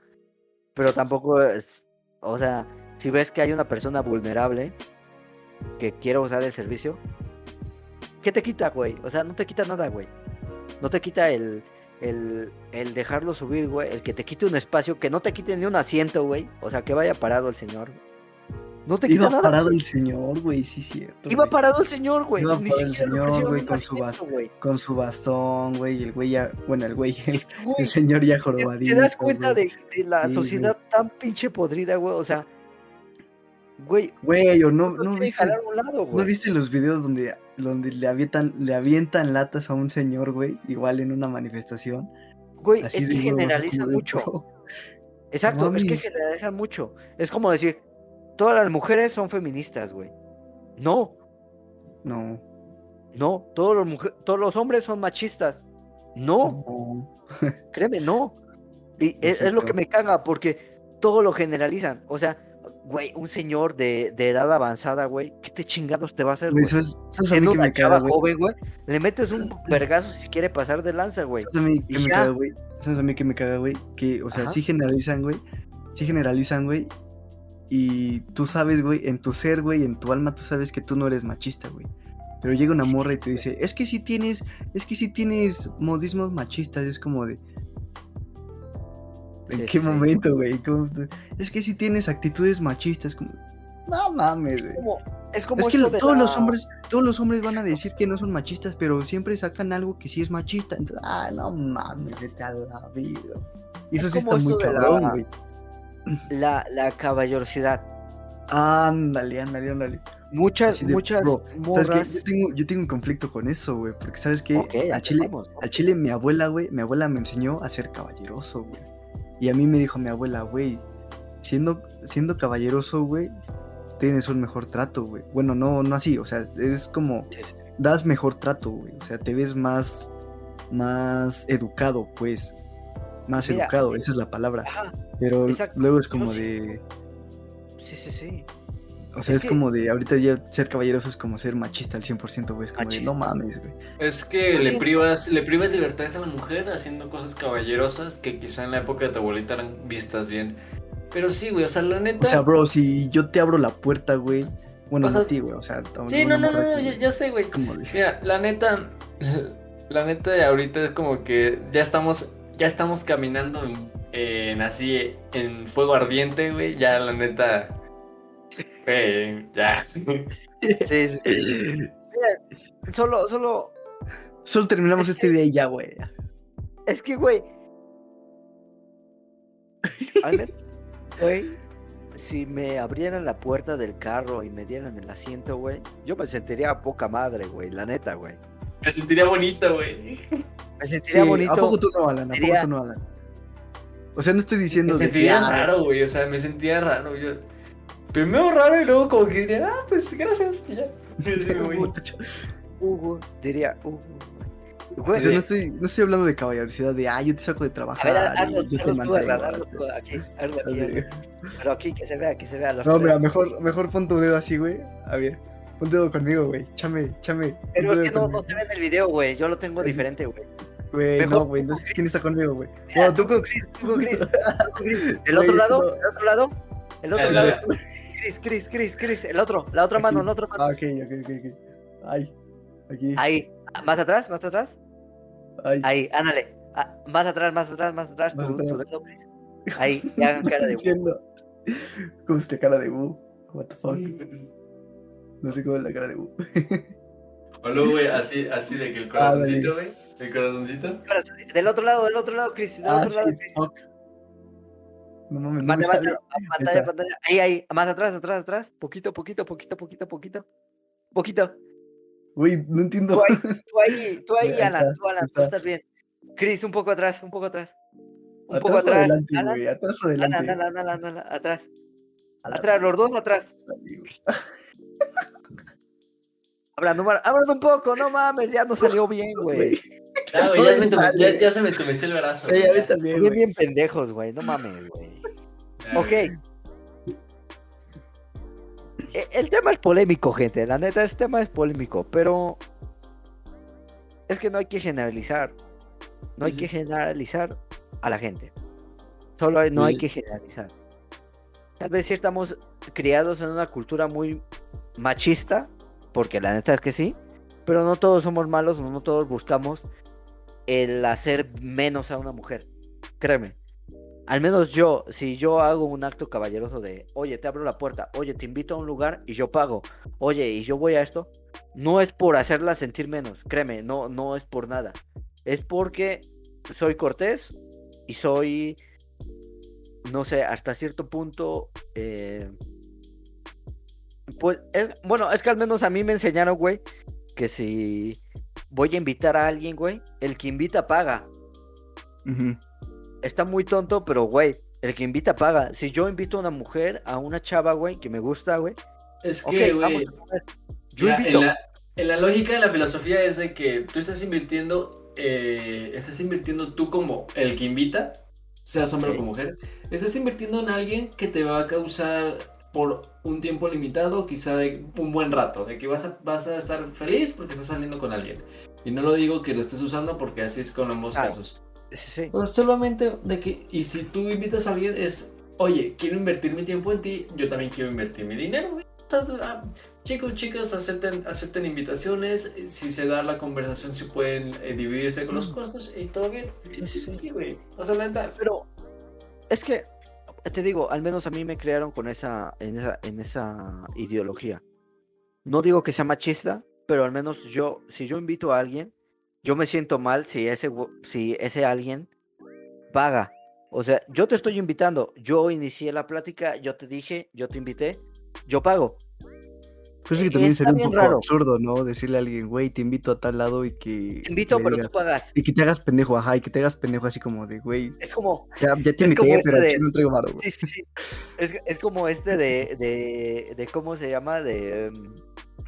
Speaker 1: Pero tampoco es, o sea, si ves que hay una persona vulnerable que quiere usar el servicio, ¿qué te quita, güey? O sea, no te quita nada, güey. No te quita el, el, el dejarlo subir, güey. El que te quite un espacio, que no te quite ni un asiento, güey. O sea, que vaya parado el señor. No te
Speaker 3: Iba
Speaker 1: nada.
Speaker 3: parado
Speaker 1: güey.
Speaker 3: el señor, güey, sí, cierto.
Speaker 1: Iba
Speaker 3: güey.
Speaker 1: parado el señor, güey.
Speaker 3: Iba
Speaker 1: Ni
Speaker 3: parado el señor, güey, con su
Speaker 1: asiento, güey.
Speaker 3: Con su bastón, güey, y el güey ya, bueno, el güey, el, el señor ya
Speaker 1: ¿Te,
Speaker 3: jorobadito.
Speaker 1: te das cuenta de, de la
Speaker 3: Sí,
Speaker 1: sociedad tan pinche podrida, güey? O sea, güey,
Speaker 3: Güey, o no,
Speaker 1: no,
Speaker 3: viste,
Speaker 1: lado,
Speaker 3: ¿no viste los videos donde, donde le avientan, le avientan latas a un señor, güey, igual en una manifestación?
Speaker 1: Güey,
Speaker 3: Así
Speaker 1: es que
Speaker 3: de,
Speaker 1: mucho. Exacto, es que
Speaker 3: mames.
Speaker 1: generalizan mucho. Es como decir, todas las mujeres son feministas, güey. No,
Speaker 3: No,
Speaker 1: no, todos los, mujer- todos los hombres son machistas. No,
Speaker 3: no.
Speaker 1: créeme, no. Y es, es lo que me caga, porque todo lo generalizan. O sea, güey, un señor de, de edad avanzada, güey, ¿qué te chingados te va a hacer,
Speaker 3: Güey? ¿sabes, sabes a mí que me caga, güey?
Speaker 1: joven, güey, le metes un vergazo si quiere pasar de lanza, güey.
Speaker 3: ¿Sabes a mí que me caga, güey? ¿Sabes a mí que me caga, güey? Que, o sea,
Speaker 1: Ajá.
Speaker 3: sí generalizan, güey. Sí generalizan, güey. Y tú sabes, güey, en tu ser, güey, en tu alma, tú sabes que tú no eres machista, güey. Pero llega una morra y te dice, es que si tienes, es que si tienes modismos machistas, es como de... ¿En
Speaker 1: Sí,
Speaker 3: qué
Speaker 1: sí,
Speaker 3: momento, güey? ¿Cómo te- Es que si tienes actitudes machistas, como... No mames, güey.
Speaker 1: Como, es como
Speaker 3: Es que lo- todos los hombres, todos los hombres van a decir que no son machistas, pero siempre sacan algo que sí es machista. Entonces, ah, no mames, vete a la vida. Y eso
Speaker 1: Es
Speaker 3: sí está muy cabrón, güey.
Speaker 1: la, la caballerosidad.
Speaker 3: Ándale, ándale, ándale.
Speaker 1: Muchas,
Speaker 3: de,
Speaker 1: muchas
Speaker 3: bro, ¿Sabes qué?
Speaker 1: morras.
Speaker 3: Yo tengo, yo tengo un conflicto con eso, güey. Porque, ¿sabes qué?
Speaker 1: Ok,
Speaker 3: al, chile, al chile, mi abuela, güey, mi abuela me enseñó a ser caballeroso, güey. Y a mí me dijo mi abuela, güey, siendo, siendo caballeroso, güey, tienes un mejor trato, güey. Bueno, no, no así, o sea, es como, das mejor trato, güey. O sea, te ves más, más educado, pues. Más
Speaker 1: Mira,
Speaker 3: educado, esa es la palabra.
Speaker 1: Ajá,
Speaker 3: Pero
Speaker 1: exacto,
Speaker 3: luego es como de.
Speaker 1: sí, sí, sí.
Speaker 3: O sea,
Speaker 1: Es
Speaker 3: es,
Speaker 1: que-
Speaker 3: como de. Ahorita ya ser caballeroso es como ser machista al 100%, güey. Es como de, no mames, güey.
Speaker 2: Es que le privas, le privas libertades a la mujer haciendo cosas caballerosas que quizá en la época de tu abuelita eran vistas bien. Pero sí, güey, o sea, la neta.
Speaker 3: O sea, bro, si yo te abro la puerta, güey. Bueno, no a ti, güey. O sea,
Speaker 2: sí, no, no, no, no, ya sé, güey. Mira, la neta, la neta de ahorita es como que ya estamos, ya estamos caminando en, en así, en fuego ardiente, güey. Ya la neta, ya.
Speaker 1: Sí, sí, sí. Mira, solo, solo.
Speaker 3: Solo terminamos este día y ya, güey.
Speaker 1: Es que, güey. Güey, si me abrieran la puerta del carro y me dieran el asiento, güey, yo me sentiría a poca madre, güey, la neta, güey.
Speaker 2: Me sentiría bonito, güey.
Speaker 1: Me sentiría
Speaker 3: Sí,
Speaker 1: bonito.
Speaker 3: ¿A poco tú no, Alan? ¿A poco tú no, Alan? O sea, no estoy
Speaker 2: Me
Speaker 3: diciendo de que,
Speaker 2: sentiría
Speaker 3: ah,
Speaker 2: raro, güey, o sea, me sentía raro. Yo, primero raro y luego como que diría, ah, pues gracias, y ya.
Speaker 1: Hugo, diría, Hugo.
Speaker 3: O
Speaker 1: Güey,
Speaker 3: sea, no estoy, no estoy hablando de caballerosidad, de, ah, yo te saco de
Speaker 1: a
Speaker 3: trabajar
Speaker 1: ver, hazlo,
Speaker 3: y yo te mantengo.
Speaker 1: Tú, aquí, hazlo aquí,
Speaker 3: Así.
Speaker 1: hazlo. Pero aquí, que se vea, que se vea. Los
Speaker 3: No, mira, mejor, mejor pon tu dedo así, güey. A ver, pon tu dedo conmigo, güey. Chame, chame.
Speaker 1: Pero es que no, no se ve en el video, güey. Yo lo tengo diferente, güey.
Speaker 3: Güey,
Speaker 1: mejor
Speaker 3: no, güey. Entonces, ¿quién está conmigo, güey? Bueno,
Speaker 1: tú con Chris, tú con Chris, tú con Chris. El otro lado, el otro lado, el otro
Speaker 2: El
Speaker 1: lado. Chris, Chris, Chris, Chris. El otro, la otra mano,
Speaker 3: Aquí.
Speaker 1: la otra mano.
Speaker 3: Ah, ok, ok, ok, ok. Ay, aquí.
Speaker 1: Ahí, más atrás, más atrás. Ahí, ándale. Ah, más atrás, más atrás, más atrás.
Speaker 3: Más
Speaker 1: tu, tu
Speaker 3: atrás.
Speaker 1: dedo, Chris. Ahí, y hagan cara de.
Speaker 3: Diciendo. ¿Cómo es la cara de Boo? What the fuck? No sé cómo es la cara de Boo.
Speaker 2: O luego, güey, así, así de que el
Speaker 3: Ah,
Speaker 2: corazoncito, güey. El corazoncito.
Speaker 1: Del otro lado, del otro lado, Chris. Del
Speaker 3: Ah,
Speaker 1: otro lado, Chris.
Speaker 3: fuck. No mames, no sale.
Speaker 1: manda, pantalla, pantalla. Ahí, ahí. Más atrás, atrás, atrás. Poquito, poquito, poquito, poquito, poquito. Poquito.
Speaker 3: Güey, no entiendo.
Speaker 1: Tú ahí, tú ahí, tú ahí,
Speaker 3: Ahí
Speaker 1: Alan,
Speaker 3: está,
Speaker 1: tú, Alan, tú
Speaker 3: está.
Speaker 1: estás bien. Chris, un poco atrás, un poco atrás. Un
Speaker 3: atrás
Speaker 1: poco
Speaker 3: o
Speaker 1: atrás.
Speaker 3: adelante,
Speaker 1: Alan,
Speaker 3: güey. Atrás o
Speaker 1: Alan,
Speaker 3: adelante.
Speaker 1: Alan, Alan, Alan, atrás.
Speaker 3: A la
Speaker 1: Atrás, los dos atrás. Hablando, hablando un poco, no mames, ya no salió bien, güey.
Speaker 3: No
Speaker 2: ya, ya- ya se me tumeció el brazo.
Speaker 3: Sí, a mí también,
Speaker 1: Bien, bien pendejos, güey, no mames, güey. Ok. E- El tema es polémico, gente. La neta, este tema es polémico, pero es que no hay que generalizar. No hay
Speaker 2: Sí,
Speaker 1: que generalizar a la gente. Solo hay- no hay que generalizar. Tal vez sí estamos criados en una cultura muy machista, porque la neta es que sí, pero no todos somos malos, no todos buscamos el hacer menos a una mujer. Créeme. Al menos yo, si yo hago un acto caballeroso de, oye, te abro la puerta, oye, te invito a un lugar y yo pago, oye, y yo voy a esto, no es por hacerla sentir menos, créeme, no, no es por nada. Es porque soy cortés y soy, no sé, hasta cierto punto, eh, pues, es, bueno, es que al menos a mí me enseñaron, güey, que si voy a invitar a alguien, güey, el que invita paga. Está muy tonto, pero güey, el que invita paga. Si yo invito a una mujer, a una chava, güey, que me gusta, güey,
Speaker 2: Es que, güey.
Speaker 1: Yo
Speaker 2: la-
Speaker 1: invito.
Speaker 2: en, la, en la lógica de la filosofía es de que tú estás invirtiendo, eh, estás invirtiendo tú como el que invita, seas hombre o mujer, estás invirtiendo en alguien que te va a causar por un tiempo limitado, quizá de un buen rato, de que vas a, vas a estar feliz porque estás saliendo con alguien. Y no lo digo que lo estés usando porque así es con ambos
Speaker 1: Claro.
Speaker 2: casos.
Speaker 1: Sí.
Speaker 2: Pues solamente de que, y si tú invitas a alguien, es, oye, quiero invertir mi tiempo en ti, yo también quiero invertir mi dinero, ah, Chicos, chicas, acepten, acepten invitaciones. eh, Si se da la conversación, si pueden eh, dividirse con los costos y todo bien.
Speaker 1: Sí,
Speaker 2: güey. O sea, la neta,
Speaker 1: Pero es que, te digo, al menos a mí me crearon con esa, en esa, en esa ideología. No digo que sea machista, pero al menos yo, si yo invito a alguien, yo me siento mal si ese, si ese alguien paga. O sea, yo te estoy invitando, yo inicié la plática, yo te dije, yo te invité, yo pago.
Speaker 3: Pues es que también
Speaker 1: Está
Speaker 3: sería un poco
Speaker 1: raro.
Speaker 3: absurdo, ¿no? Decirle a alguien, güey, te invito a tal lado y que.
Speaker 1: Te invito, pero
Speaker 3: digas-
Speaker 1: tú pagas.
Speaker 3: Y que te hagas pendejo, ajá, y que te hagas pendejo así como de, güey,
Speaker 1: Es como,
Speaker 3: ya, ya te invité,
Speaker 1: este
Speaker 3: pero
Speaker 1: de-
Speaker 3: chile no traigo varo, güey.
Speaker 1: Sí, sí, sí. Es, es como este de, de, de, ¿cómo se llama? De, em,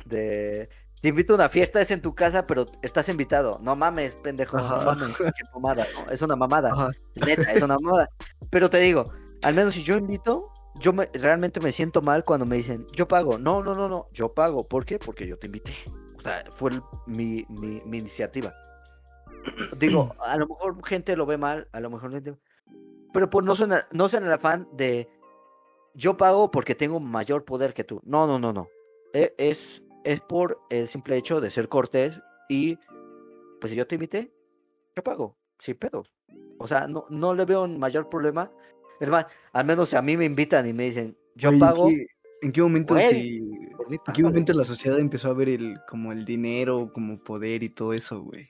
Speaker 1: de, te invito a una fiesta, es en tu casa, pero estás invitado. No mames, pendejo, no mames, qué ¿no? Es una mamada,
Speaker 3: Ajá.
Speaker 1: neta, es una mamada. Pero te digo, al menos si yo invito, yo me, realmente me siento mal cuando me dicen, yo pago. No, no, no, no, yo pago. ¿Por qué? Porque yo te invité. O sea, fue el- mi, mi, mi iniciativa. Digo, a lo mejor gente lo ve mal, a lo mejor gente... Pero pues no son, no son el afán de yo pago porque tengo mayor poder que tú. No, no, no, no. E- Es, es por el simple hecho de ser cortés y pues si yo te invité, yo pago, sin pedo. O sea, no, no le veo un mayor problema. Más, al menos si a mí me invitan y me dicen, yo
Speaker 3: Güey, ¿en
Speaker 1: pago,
Speaker 3: qué- ¿En qué momento si-
Speaker 1: mí
Speaker 3: ¿En qué momento la sociedad empezó a ver el, como el dinero, como poder y todo eso, güey?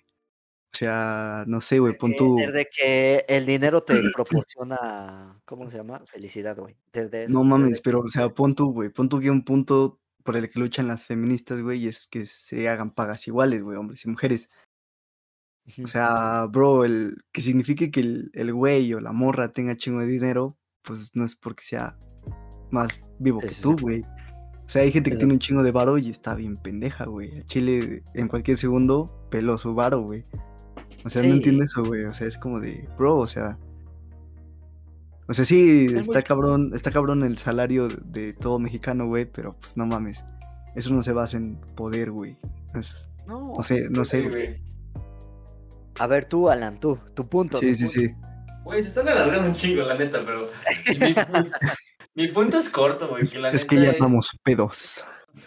Speaker 3: O sea, no sé, güey, pon tú.
Speaker 1: Desde que el dinero te proporciona, ¿cómo se llama? Felicidad, güey. Desde
Speaker 3: No mames,
Speaker 1: desde-
Speaker 3: pero, o sea, pon tú, güey, pon tú que un punto por el que luchan las feministas, güey, es que se hagan pagas iguales, güey, hombres y mujeres. O sea, bro, el que signifique que el, el güey o la morra tenga chingo de dinero, pues no es porque sea más vivo que tú, güey. O sea, hay gente que tiene un chingo de varo y está bien pendeja, güey. A Chile en cualquier segundo peló su varo, güey. O sea, no
Speaker 1: Sí.
Speaker 3: entiendo eso, güey. O sea, es como de, bro, o sea. O sea, sí, está cabrón, está cabrón el salario de, de todo mexicano, güey, pero pues no mames. Eso no se basa en poder, güey. Es-
Speaker 1: No,
Speaker 3: no sé, no sé,
Speaker 2: sí,
Speaker 3: güey.
Speaker 2: güey.
Speaker 1: A ver tú, Alan, tú, tu punto.
Speaker 3: Sí,
Speaker 1: tu
Speaker 3: sí,
Speaker 1: punto.
Speaker 3: sí.
Speaker 2: Güey, se están alargando un chingo, la neta, pero. Mi, punto es corto, güey.
Speaker 3: Es,
Speaker 2: Que la
Speaker 3: es que
Speaker 2: neta
Speaker 3: ya
Speaker 2: es-
Speaker 3: andamos pedos.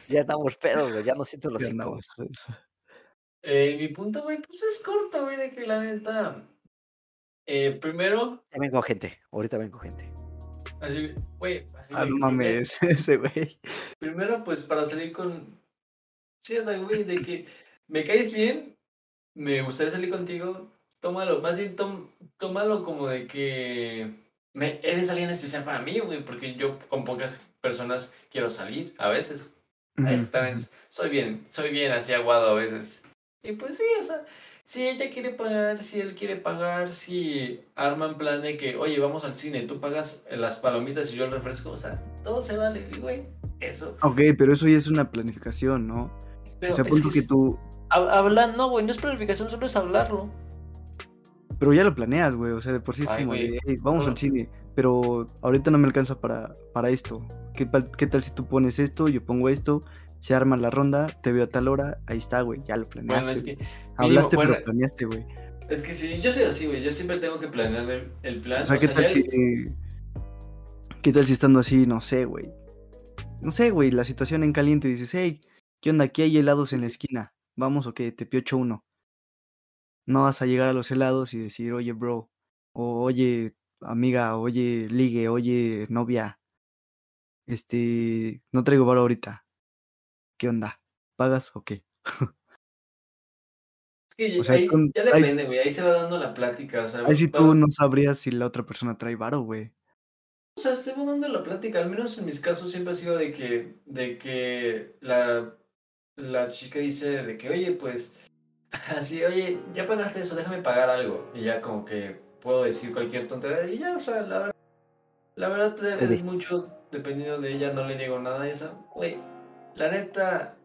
Speaker 1: Ya estamos pedos, güey, ya no siento los
Speaker 3: Ya
Speaker 1: cinco.
Speaker 2: eh, mi punto, güey, pues es corto, güey, de que la neta. Eh, primero,
Speaker 1: Ya vengo gente, ahorita vengo gente.
Speaker 2: así, güey, así.
Speaker 3: Ah, no mames, ese güey.
Speaker 2: Primero, pues para salir con. Sí, o sea, güey, de que me caes bien, me gustaría salir contigo, tómalo, más bien tom- tómalo como de que me, eres alguien especial para mí, güey, porque yo con pocas personas quiero salir a veces. A veces también soy bien, soy bien así aguado a veces. Y pues sí, o sea, si ella quiere pagar, si él quiere pagar, si arman plan de que, oye, vamos al cine, tú pagas las palomitas y yo el refresco, o sea, todo se vale, güey, eso.
Speaker 3: Ok, pero eso ya es una planificación, ¿no?
Speaker 2: Pero
Speaker 3: o sea,
Speaker 2: es
Speaker 3: punto
Speaker 2: que
Speaker 3: que tú.
Speaker 2: hab- hablar, no, güey, no es planificación, solo es hablarlo.
Speaker 3: Pero ya lo planeas, güey. O sea, de por sí es
Speaker 2: Ay,
Speaker 3: como de, "Hey, vamos al cine. Pero ahorita no me alcanza para, para esto. ¿Qué tal, ¿Qué tal si tú pones esto, yo pongo esto? Se arma la ronda, te veo a tal hora, ahí está, güey. Ya lo planeaste.
Speaker 2: Bueno, es
Speaker 3: Hablaste,
Speaker 2: bueno,
Speaker 3: pero planeaste, güey.
Speaker 2: es que sí, yo soy así, güey, yo siempre tengo que planear el, el plan.
Speaker 3: O sea, ¿qué tal
Speaker 2: ya-
Speaker 3: si. ¿Qué tal si estando así, no sé, güey? No sé, güey, la situación en caliente dices, hey, ¿qué onda? Aquí hay helados en la esquina. Vamos o qué, te piocho uno. No vas a llegar a los helados y decir, oye, bro, o oye, amiga, oye, ligue, oye, novia, este, no traigo varo ahorita. ¿Qué onda? ¿Pagas o qué?
Speaker 2: Es que
Speaker 3: o sea,
Speaker 2: ahí,
Speaker 3: con-
Speaker 2: ya depende, güey, ahí se va dando la plática, o sea,
Speaker 3: Ahí sí
Speaker 2: va-
Speaker 3: tú no sabrías si la otra persona trae varo, güey.
Speaker 2: O sea, se va dando la plática, al menos en mis casos siempre ha sido de que, de que la, la chica dice de que, oye, pues, así, oye, ya pagaste eso, déjame pagar algo. Y ya como que puedo decir cualquier tontería y ya, o sea, la, ver- la verdad es mucho, dependiendo de ella, no le niego nada y esa, güey, la neta,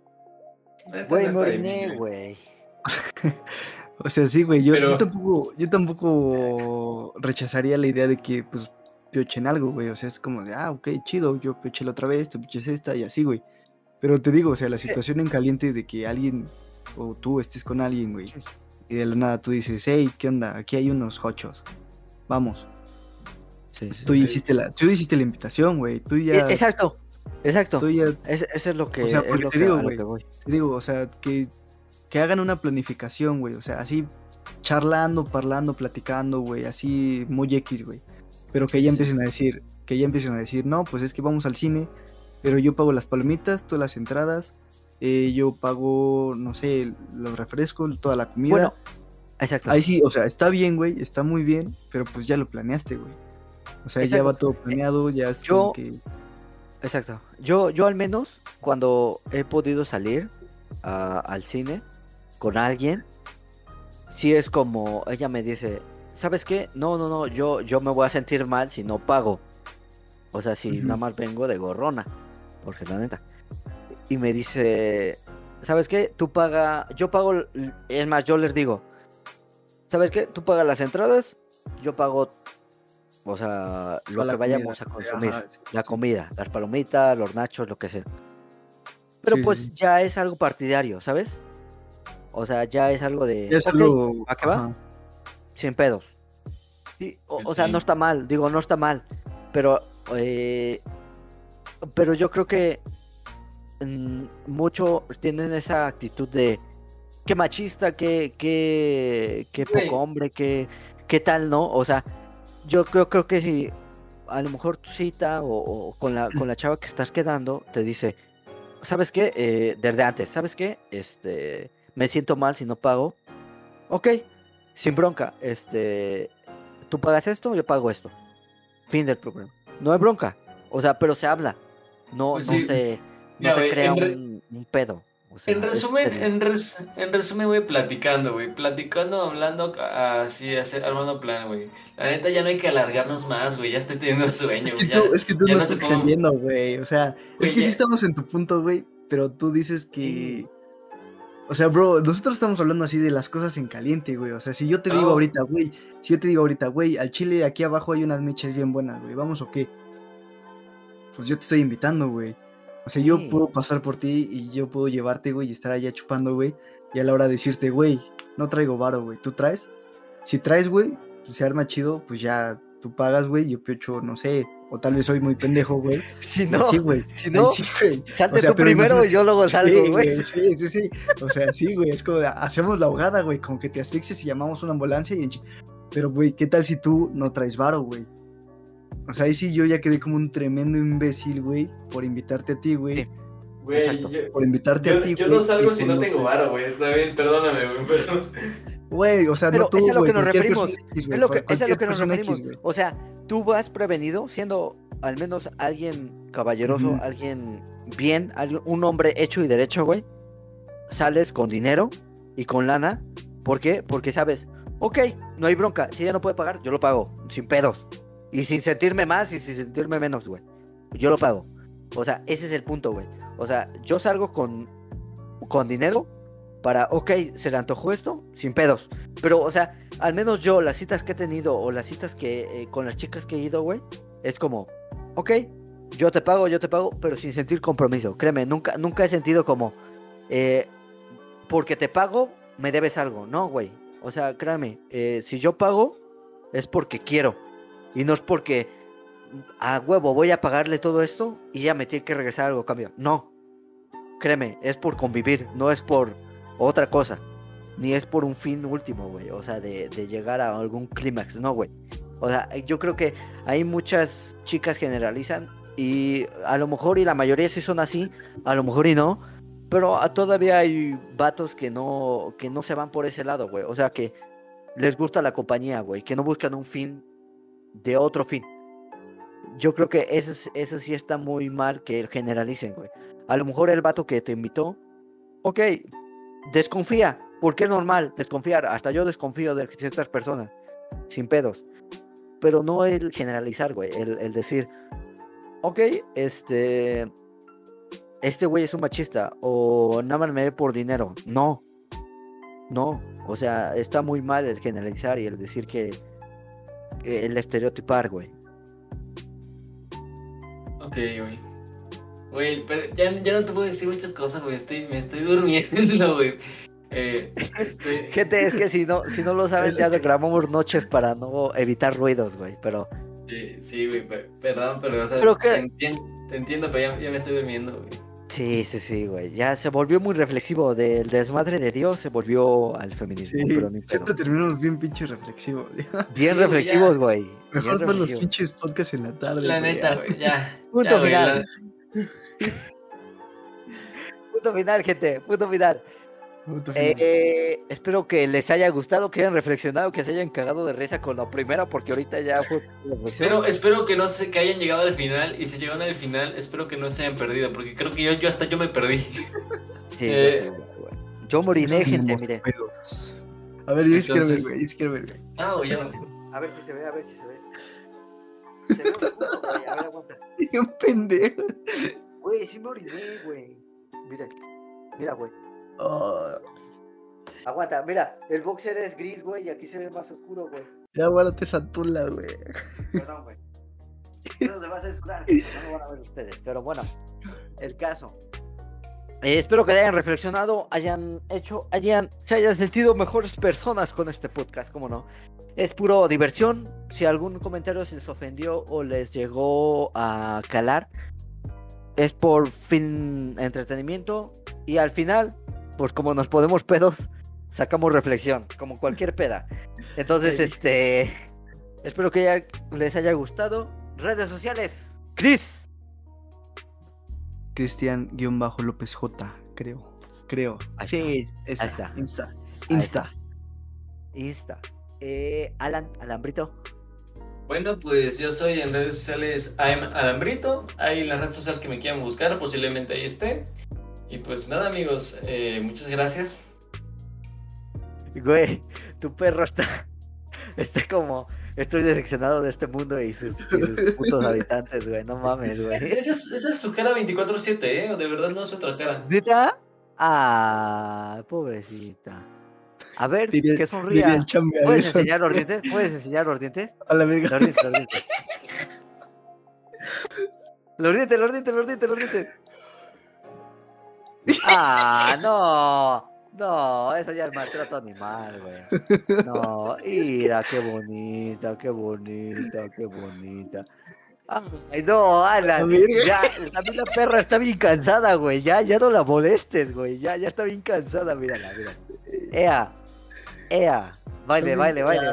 Speaker 2: la neta
Speaker 1: Güey,
Speaker 2: no
Speaker 1: me
Speaker 2: está
Speaker 1: oriné,
Speaker 2: difícil.
Speaker 1: güey.
Speaker 3: O sea, sí, güey, yo, yo
Speaker 2: Pero-
Speaker 3: tampoco, yo tampoco rechazaría la idea de que, pues, piochen algo, güey. O sea, es como de, ah, ok, chido, yo pioché la otra vez, tú pioches esta y así, güey. Pero te digo, o sea, la situación en caliente de que alguien o tú estés con alguien, güey, y de la nada tú dices, hey, ¿qué onda? Aquí hay unos hochos. Vamos.
Speaker 1: Sí, sí,
Speaker 3: Tú
Speaker 1: sí.
Speaker 3: hiciste la, tú hiciste la invitación, güey. Tú
Speaker 1: E-
Speaker 3: ya,
Speaker 1: Exacto, exacto.
Speaker 3: tú ya
Speaker 1: Es- eso es lo que,
Speaker 3: O sea, porque te digo, güey, te digo, o sea, que, que hagan una planificación, güey. O sea, así charlando, parlando, platicando, güey. Así muy X, güey. Pero que ya empiecen a decir, que ya empiecen a decir, no, pues es que vamos al cine, pero yo pago las palomitas, todas las entradas, eh, yo pago, no sé, los refrescos, toda la comida.
Speaker 1: Bueno, exacto.
Speaker 3: Ahí sí, o sea, está bien, güey, está muy bien, pero pues ya lo planeaste, güey. O sea, ya va todo planeado, ya es
Speaker 1: yo-
Speaker 3: como que...
Speaker 1: Exacto. Yo, yo al menos cuando he podido salir a- al cine con alguien, sí es como ella me dice, ¿sabes qué? No, no, no, yo, yo me voy a sentir mal si no pago. O sea, si nada más vengo de gorrona, porque la neta. Y me dice, ¿sabes qué? Tú paga, yo pago, es más, yo les digo, ¿sabes qué? Tú pagas las entradas, yo pago, o sea, lo que vayamos
Speaker 3: comida,
Speaker 1: a consumir
Speaker 3: ajá, sí,
Speaker 1: la
Speaker 3: sí.
Speaker 1: comida, las palomitas, los nachos, lo que sea. Pero
Speaker 3: Sí,
Speaker 1: pues ya es algo partidario, ¿sabes? O sea, ya es algo de...
Speaker 3: Es
Speaker 1: "Ok,
Speaker 3: algo...
Speaker 1: ¿a qué va? Sin pedos. Sí, o, o sea, no está mal, digo, no está mal. Pero, eh, pero yo creo que mm, mucho tienen esa actitud de qué machista, qué, qué, qué poco hombre, qué, qué tal, ¿no? O sea, yo creo, creo que si a lo mejor tu cita o, o con, la, con la chava que estás quedando te dice, ¿sabes qué? Eh, desde antes, ¿sabes qué? Este, me siento mal si no pago. Ok, sin bronca. Este, tú pagas esto, yo pago esto. Fin del problema. No hay bronca. O sea, pero se habla. No,
Speaker 2: Pues
Speaker 1: no
Speaker 2: sí.
Speaker 1: se, no
Speaker 2: Mira,
Speaker 1: se crea
Speaker 2: re-
Speaker 1: un pedo. O sea,
Speaker 2: En
Speaker 1: es
Speaker 2: resumen, en, res- en resumen, güey, platicando, güey. Platicando, hablando, así, hacer, armando plan, güey. La neta, ya no hay que alargarnos más, güey. Ya estoy teniendo sueño,
Speaker 3: Es que,
Speaker 2: ya-
Speaker 3: tú, es que tú no estás entendiendo, güey. O sea, es que sí estamos en tu punto, güey. Pero tú dices que. O sea, bro, nosotros estamos hablando así de las cosas en caliente, güey. O sea, si yo te digo ahorita, güey. Si yo te digo ahorita, güey, al chile aquí abajo hay unas mechas bien buenas, güey. ¿Vamos o qué? Pues yo te estoy invitando, güey. O sea, yo
Speaker 1: Sí.
Speaker 3: puedo pasar por ti y yo puedo llevarte, güey, y estar allá chupando, güey. Y a la hora de decirte, güey, no traigo varo, güey. ¿Tú traes? Si traes, güey, pues se arma chido, pues ya tú pagas, güey. Yo piocho, no sé. O tal vez soy muy pendejo, güey.
Speaker 1: Si no,
Speaker 3: así, güey.
Speaker 1: si no,
Speaker 3: sí, güey.
Speaker 1: salte
Speaker 3: o sea,
Speaker 1: tú primero y yo luego salgo,
Speaker 3: Sí,
Speaker 1: güey.
Speaker 3: Sí, sí, sí. O sea, sí, güey. Es como de, hacemos la ahogada, güey. Como que te asfixias y llamamos una ambulancia. Y... Pero, güey, ¿qué tal si tú no traes varo, güey? O sea, ahí sí yo ya quedé como un tremendo imbécil, güey, por invitarte a ti, güey.
Speaker 1: Sí.
Speaker 2: Güey,
Speaker 1: Exacto.
Speaker 2: yo,
Speaker 3: Por invitarte
Speaker 2: yo-
Speaker 3: a ti,
Speaker 2: yo
Speaker 3: güey.
Speaker 2: no salgo si no tengo varo, güey. Está bien, perdóname, güey, pero...
Speaker 3: Güey, o sea,
Speaker 1: Pero
Speaker 3: no tú,
Speaker 1: es a lo
Speaker 3: güey,
Speaker 1: que nos referimos,
Speaker 3: persona X, güey,
Speaker 1: Es lo que, es a lo que nos referimos.
Speaker 3: X,
Speaker 1: o sea, tú vas prevenido, siendo al menos alguien caballeroso,
Speaker 3: Ujú.
Speaker 1: alguien bien, alguien- un hombre hecho y derecho, güey. Sales con dinero y con lana ¿Por qué? Porque sabes, ok, no hay bronca. Si ella no puede pagar, yo lo pago, sin pedos. Y sin sentirme más y sin sentirme menos, güey. Yo lo pago. O sea, ese es el punto, güey. O sea, yo salgo con, con dinero para, ok, se le antojó esto, sin pedos. Pero, o sea, al menos yo, las citas que he tenido o las citas que eh, con las chicas que he ido, güey, es como, ok, yo te pago, yo te pago, pero sin sentir compromiso. Créeme, nunca, nunca he sentido como, eh, porque te pago, me debes algo. No, güey. O sea, créeme, eh, si yo pago, es porque quiero. Y no es porque a huevo voy a pagarle todo esto y ya me tiene que regresar algo cambio. No. Créeme, es por convivir, no es por otra cosa. Ni es por un fin último, güey. O sea, de, de llegar a algún clímax. No, güey. O sea, yo creo que hay muchas chicas generalizan y a lo mejor y la mayoría sí son así, a lo mejor y no. Pero todavía hay vatos que no, que no se van por ese lado, güey. O sea, que les gusta la compañía, güey. Que no buscan un fin de otro fin. Yo creo que eso, es- eso sí está muy mal que generalicen, güey. A lo mejor el vato que te invitó, ok, desconfía, porque es normal desconfiar. Hasta yo desconfío de ciertas personas, sin pedos. Pero no el generalizar, güey. El, el decir, ok, este. Este güey es un machista. O nada más me ve por dinero. No. No. O sea, está muy mal el generalizar y el decir que. El estereotipar, güey.
Speaker 2: Ok, güey. Güey, pero ya, ya no te puedo decir muchas cosas, güey. Estoy, me estoy durmiendo, güey. Eh, este,
Speaker 1: Gente, es que si no, si no lo saben, ya grabamos noches para no evitar ruidos, güey. Pero.
Speaker 2: sí, sí, güey, per- perdón, pero, o sea,
Speaker 1: Pero que-
Speaker 2: te, entien- te entiendo, pero ya, ya me estoy durmiendo, güey.
Speaker 1: Sí, sí, sí, güey. Ya se volvió muy reflexivo. Del desmadre de Dios se volvió al feminismo.
Speaker 3: Sí,
Speaker 1: pero ni pedo.
Speaker 3: siempre terminamos bien pinche reflexivos. güey.
Speaker 1: Bien
Speaker 2: Sí,
Speaker 1: reflexivos, güey. bien
Speaker 3: Mejor para los pinches podcasts en la tarde.
Speaker 2: La
Speaker 3: güey,
Speaker 2: neta,
Speaker 3: ya.
Speaker 2: güey, ya.
Speaker 1: Punto
Speaker 2: ya, güey,
Speaker 1: final. Punto final, gente. Punto final. Eh, espero que les haya gustado, que hayan reflexionado, que se hayan cagado de risa con la primera, porque ahorita ya fue.
Speaker 2: Espero, espero que no se, que hayan llegado al final y si llegaron al final, espero que no se hayan perdido, porque creo que yo, yo hasta yo me perdí.
Speaker 1: Sí,
Speaker 2: eh,
Speaker 1: yo sé. Yo moriné, gente, mire.
Speaker 3: pedos. A ver, yo quiero ver, güey. Yo sí quiero ver, güey.
Speaker 2: Ah, ya.
Speaker 1: A ver si se ve, a ver si se ve. Se ve oscuro, güey. A ver, aguanta.
Speaker 3: Bien pendejo.
Speaker 1: Güey, sí me oriné, güey. Mira, mira, güey.
Speaker 3: Oh,
Speaker 1: Aguanta, mira, el boxer es gris, güey, y aquí se ve más oscuro, güey.
Speaker 3: ya guárdate esa tula, güey.
Speaker 1: Perdón, güey. Eso se va a censurar, no lo van a ver ustedes. Pero bueno, el caso. Eh, espero que hayan reflexionado, hayan hecho, hayan, se hayan sentido mejores personas con este podcast, como no. Es puro diversión. Si algún comentario se les ofendió o les llegó a calar, es por fin entretenimiento. Y al final, pues como nos podemos pedos, sacamos reflexión, como cualquier peda. Entonces,
Speaker 3: Sí.
Speaker 1: este. Espero que haya- les haya gustado. Redes sociales. Chris.
Speaker 3: Cristian-López J, creo. Creo.
Speaker 1: Ahí
Speaker 3: sí, esa.
Speaker 1: está.
Speaker 3: Insta.
Speaker 1: Ahí
Speaker 3: Insta.
Speaker 1: Insta. Eh, Alan, Alambrito.
Speaker 2: Bueno, pues yo soy en redes sociales I'm Alambrito. Ahí en la red social que me quieran buscar, posiblemente ahí esté. Y pues nada, amigos, eh, muchas gracias.
Speaker 1: Güey, tu perro está. Está como. Estoy decepcionado de este mundo y sus, y sus putos habitantes, güey. No mames, güey.
Speaker 2: Esa es, esa es su cara 24-7, ¿eh? De verdad no es otra cara.
Speaker 1: ¿Neta? Ah, pobrecita. A ver,
Speaker 3: Diría-
Speaker 1: que sonría. ¿Puedes
Speaker 3: eso.
Speaker 1: enseñar los dientes? ¿Puedes enseñar los dientes?
Speaker 3: A la verga.
Speaker 1: Los dientes, los dientes. Los dientes, los dientes, los dientes, los dientes. Ah, no. No, eso ya es maltrato animal, güey. No, mira, qué bonita, qué bonita, qué bonita. Ay, no, Alan. Ya, también la perra está bien cansada, güey. Ya, ya no la molestes, güey. Ya, ya está bien cansada, mírala, mírala. Ea, ea. Baile, baile, baile.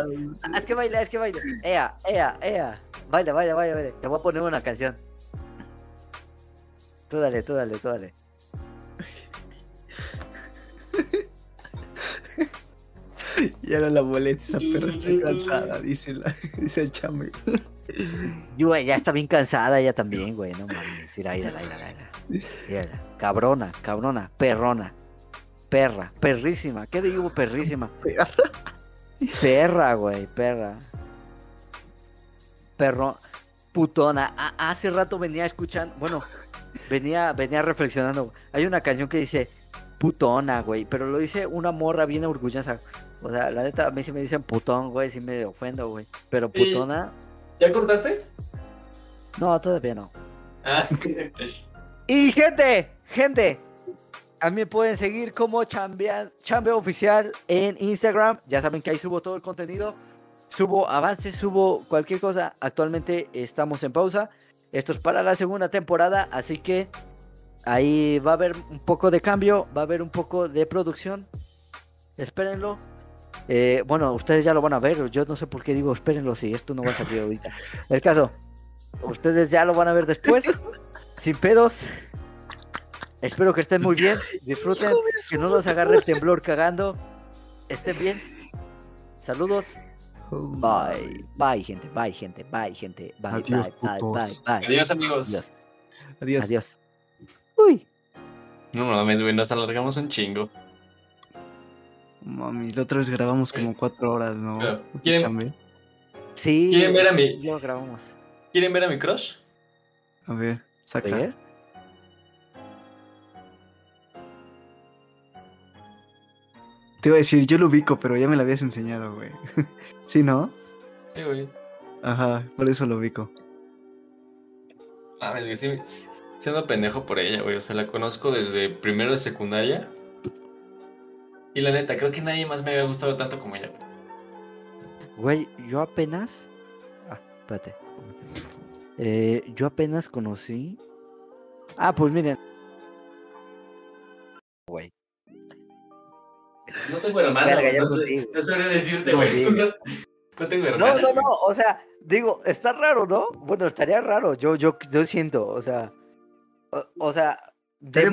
Speaker 1: Ah, Es que baila, es que baile. Ea, ea, ea. Baila, baila, baila, baila. Te voy a poner una canción. Tú dale, tú dale, tú dale.
Speaker 3: Ya no la molesta, esa perra está cansada, dice, la, dice el chambe.
Speaker 1: Y, güey, ya está bien cansada ella también, güey. No mames. Mira, mira, mira, mira. Cabrona, cabrona, perrona. perra, perrísima. ¿Qué digo perrísima? Perra, güey, perra. Perro, putona. A- hace rato venía escuchando, bueno, venía, venía reflexionando. Hay una canción que dice putona, güey, pero lo dice una morra bien orgullosa. O sea, la neta, a mí si me dicen putón, güey, sí me ofendo, güey. Pero
Speaker 2: Sí.
Speaker 1: putona,
Speaker 2: ¿Ya cortaste?
Speaker 1: no, todavía no.
Speaker 2: Ah,
Speaker 1: Y gente, gente, a mí me pueden seguir como Chambea, Chambea Oficial en Instagram. Ya saben que ahí subo todo el contenido. Subo avances, subo cualquier cosa. Actualmente estamos en pausa. Esto es para la segunda temporada, así que ahí va a haber un poco de cambio, va a haber un poco de producción. Espérenlo. Eh, bueno, ustedes ya lo van a ver. Yo no sé por qué digo espérenlo si esto no va a salir ahorita. El caso, ustedes ya lo van a ver después, sin pedos. Espero que estén muy bien, disfruten, que no los agarre el temblor cagando. Estén bien. Saludos. Bye. Bye, gente. Bye, gente. Bye, gente. Bye,
Speaker 3: Adiós,
Speaker 1: bye, bye, bye, bye.
Speaker 2: Adiós, amigos.
Speaker 1: Adiós.
Speaker 3: Adiós.
Speaker 1: Adiós. Uy.
Speaker 2: No mames, güey, nos alargamos un chingo.
Speaker 3: Mami, la otra vez grabamos como cuatro horas, ¿no?
Speaker 2: Claro. ¿Quieren-.
Speaker 1: Sí.
Speaker 2: ¿Quieren ver a mi-
Speaker 1: sí lo grabamos.
Speaker 2: ¿Quieren ver a mi crush?
Speaker 3: A ver, saca. Te iba a decir, yo lo ubico, pero ya me lo habías enseñado, güey. ¿Sí, no?
Speaker 2: Sí, güey.
Speaker 3: Ajá, por eso lo ubico.
Speaker 2: Mames, güey, sí, ando pendejo por ella, güey. O sea, la conozco desde primero de secundaria. Y la neta, creo que nadie más me había gustado tanto como ella. güey.
Speaker 1: Yo apenas. Ah, espérate. Eh, yo apenas conocí. Ah, pues miren. Güey.
Speaker 2: No tengo hermano, no,
Speaker 1: no
Speaker 2: sé, no sabría decirte,
Speaker 1: No
Speaker 2: güey. No, no tengo
Speaker 1: No,
Speaker 2: hermana.
Speaker 1: no, no. O sea, digo, está raro, ¿no? Bueno, estaría raro. Yo, yo, yo siento, o sea. O, o sea, de
Speaker 3: Estaría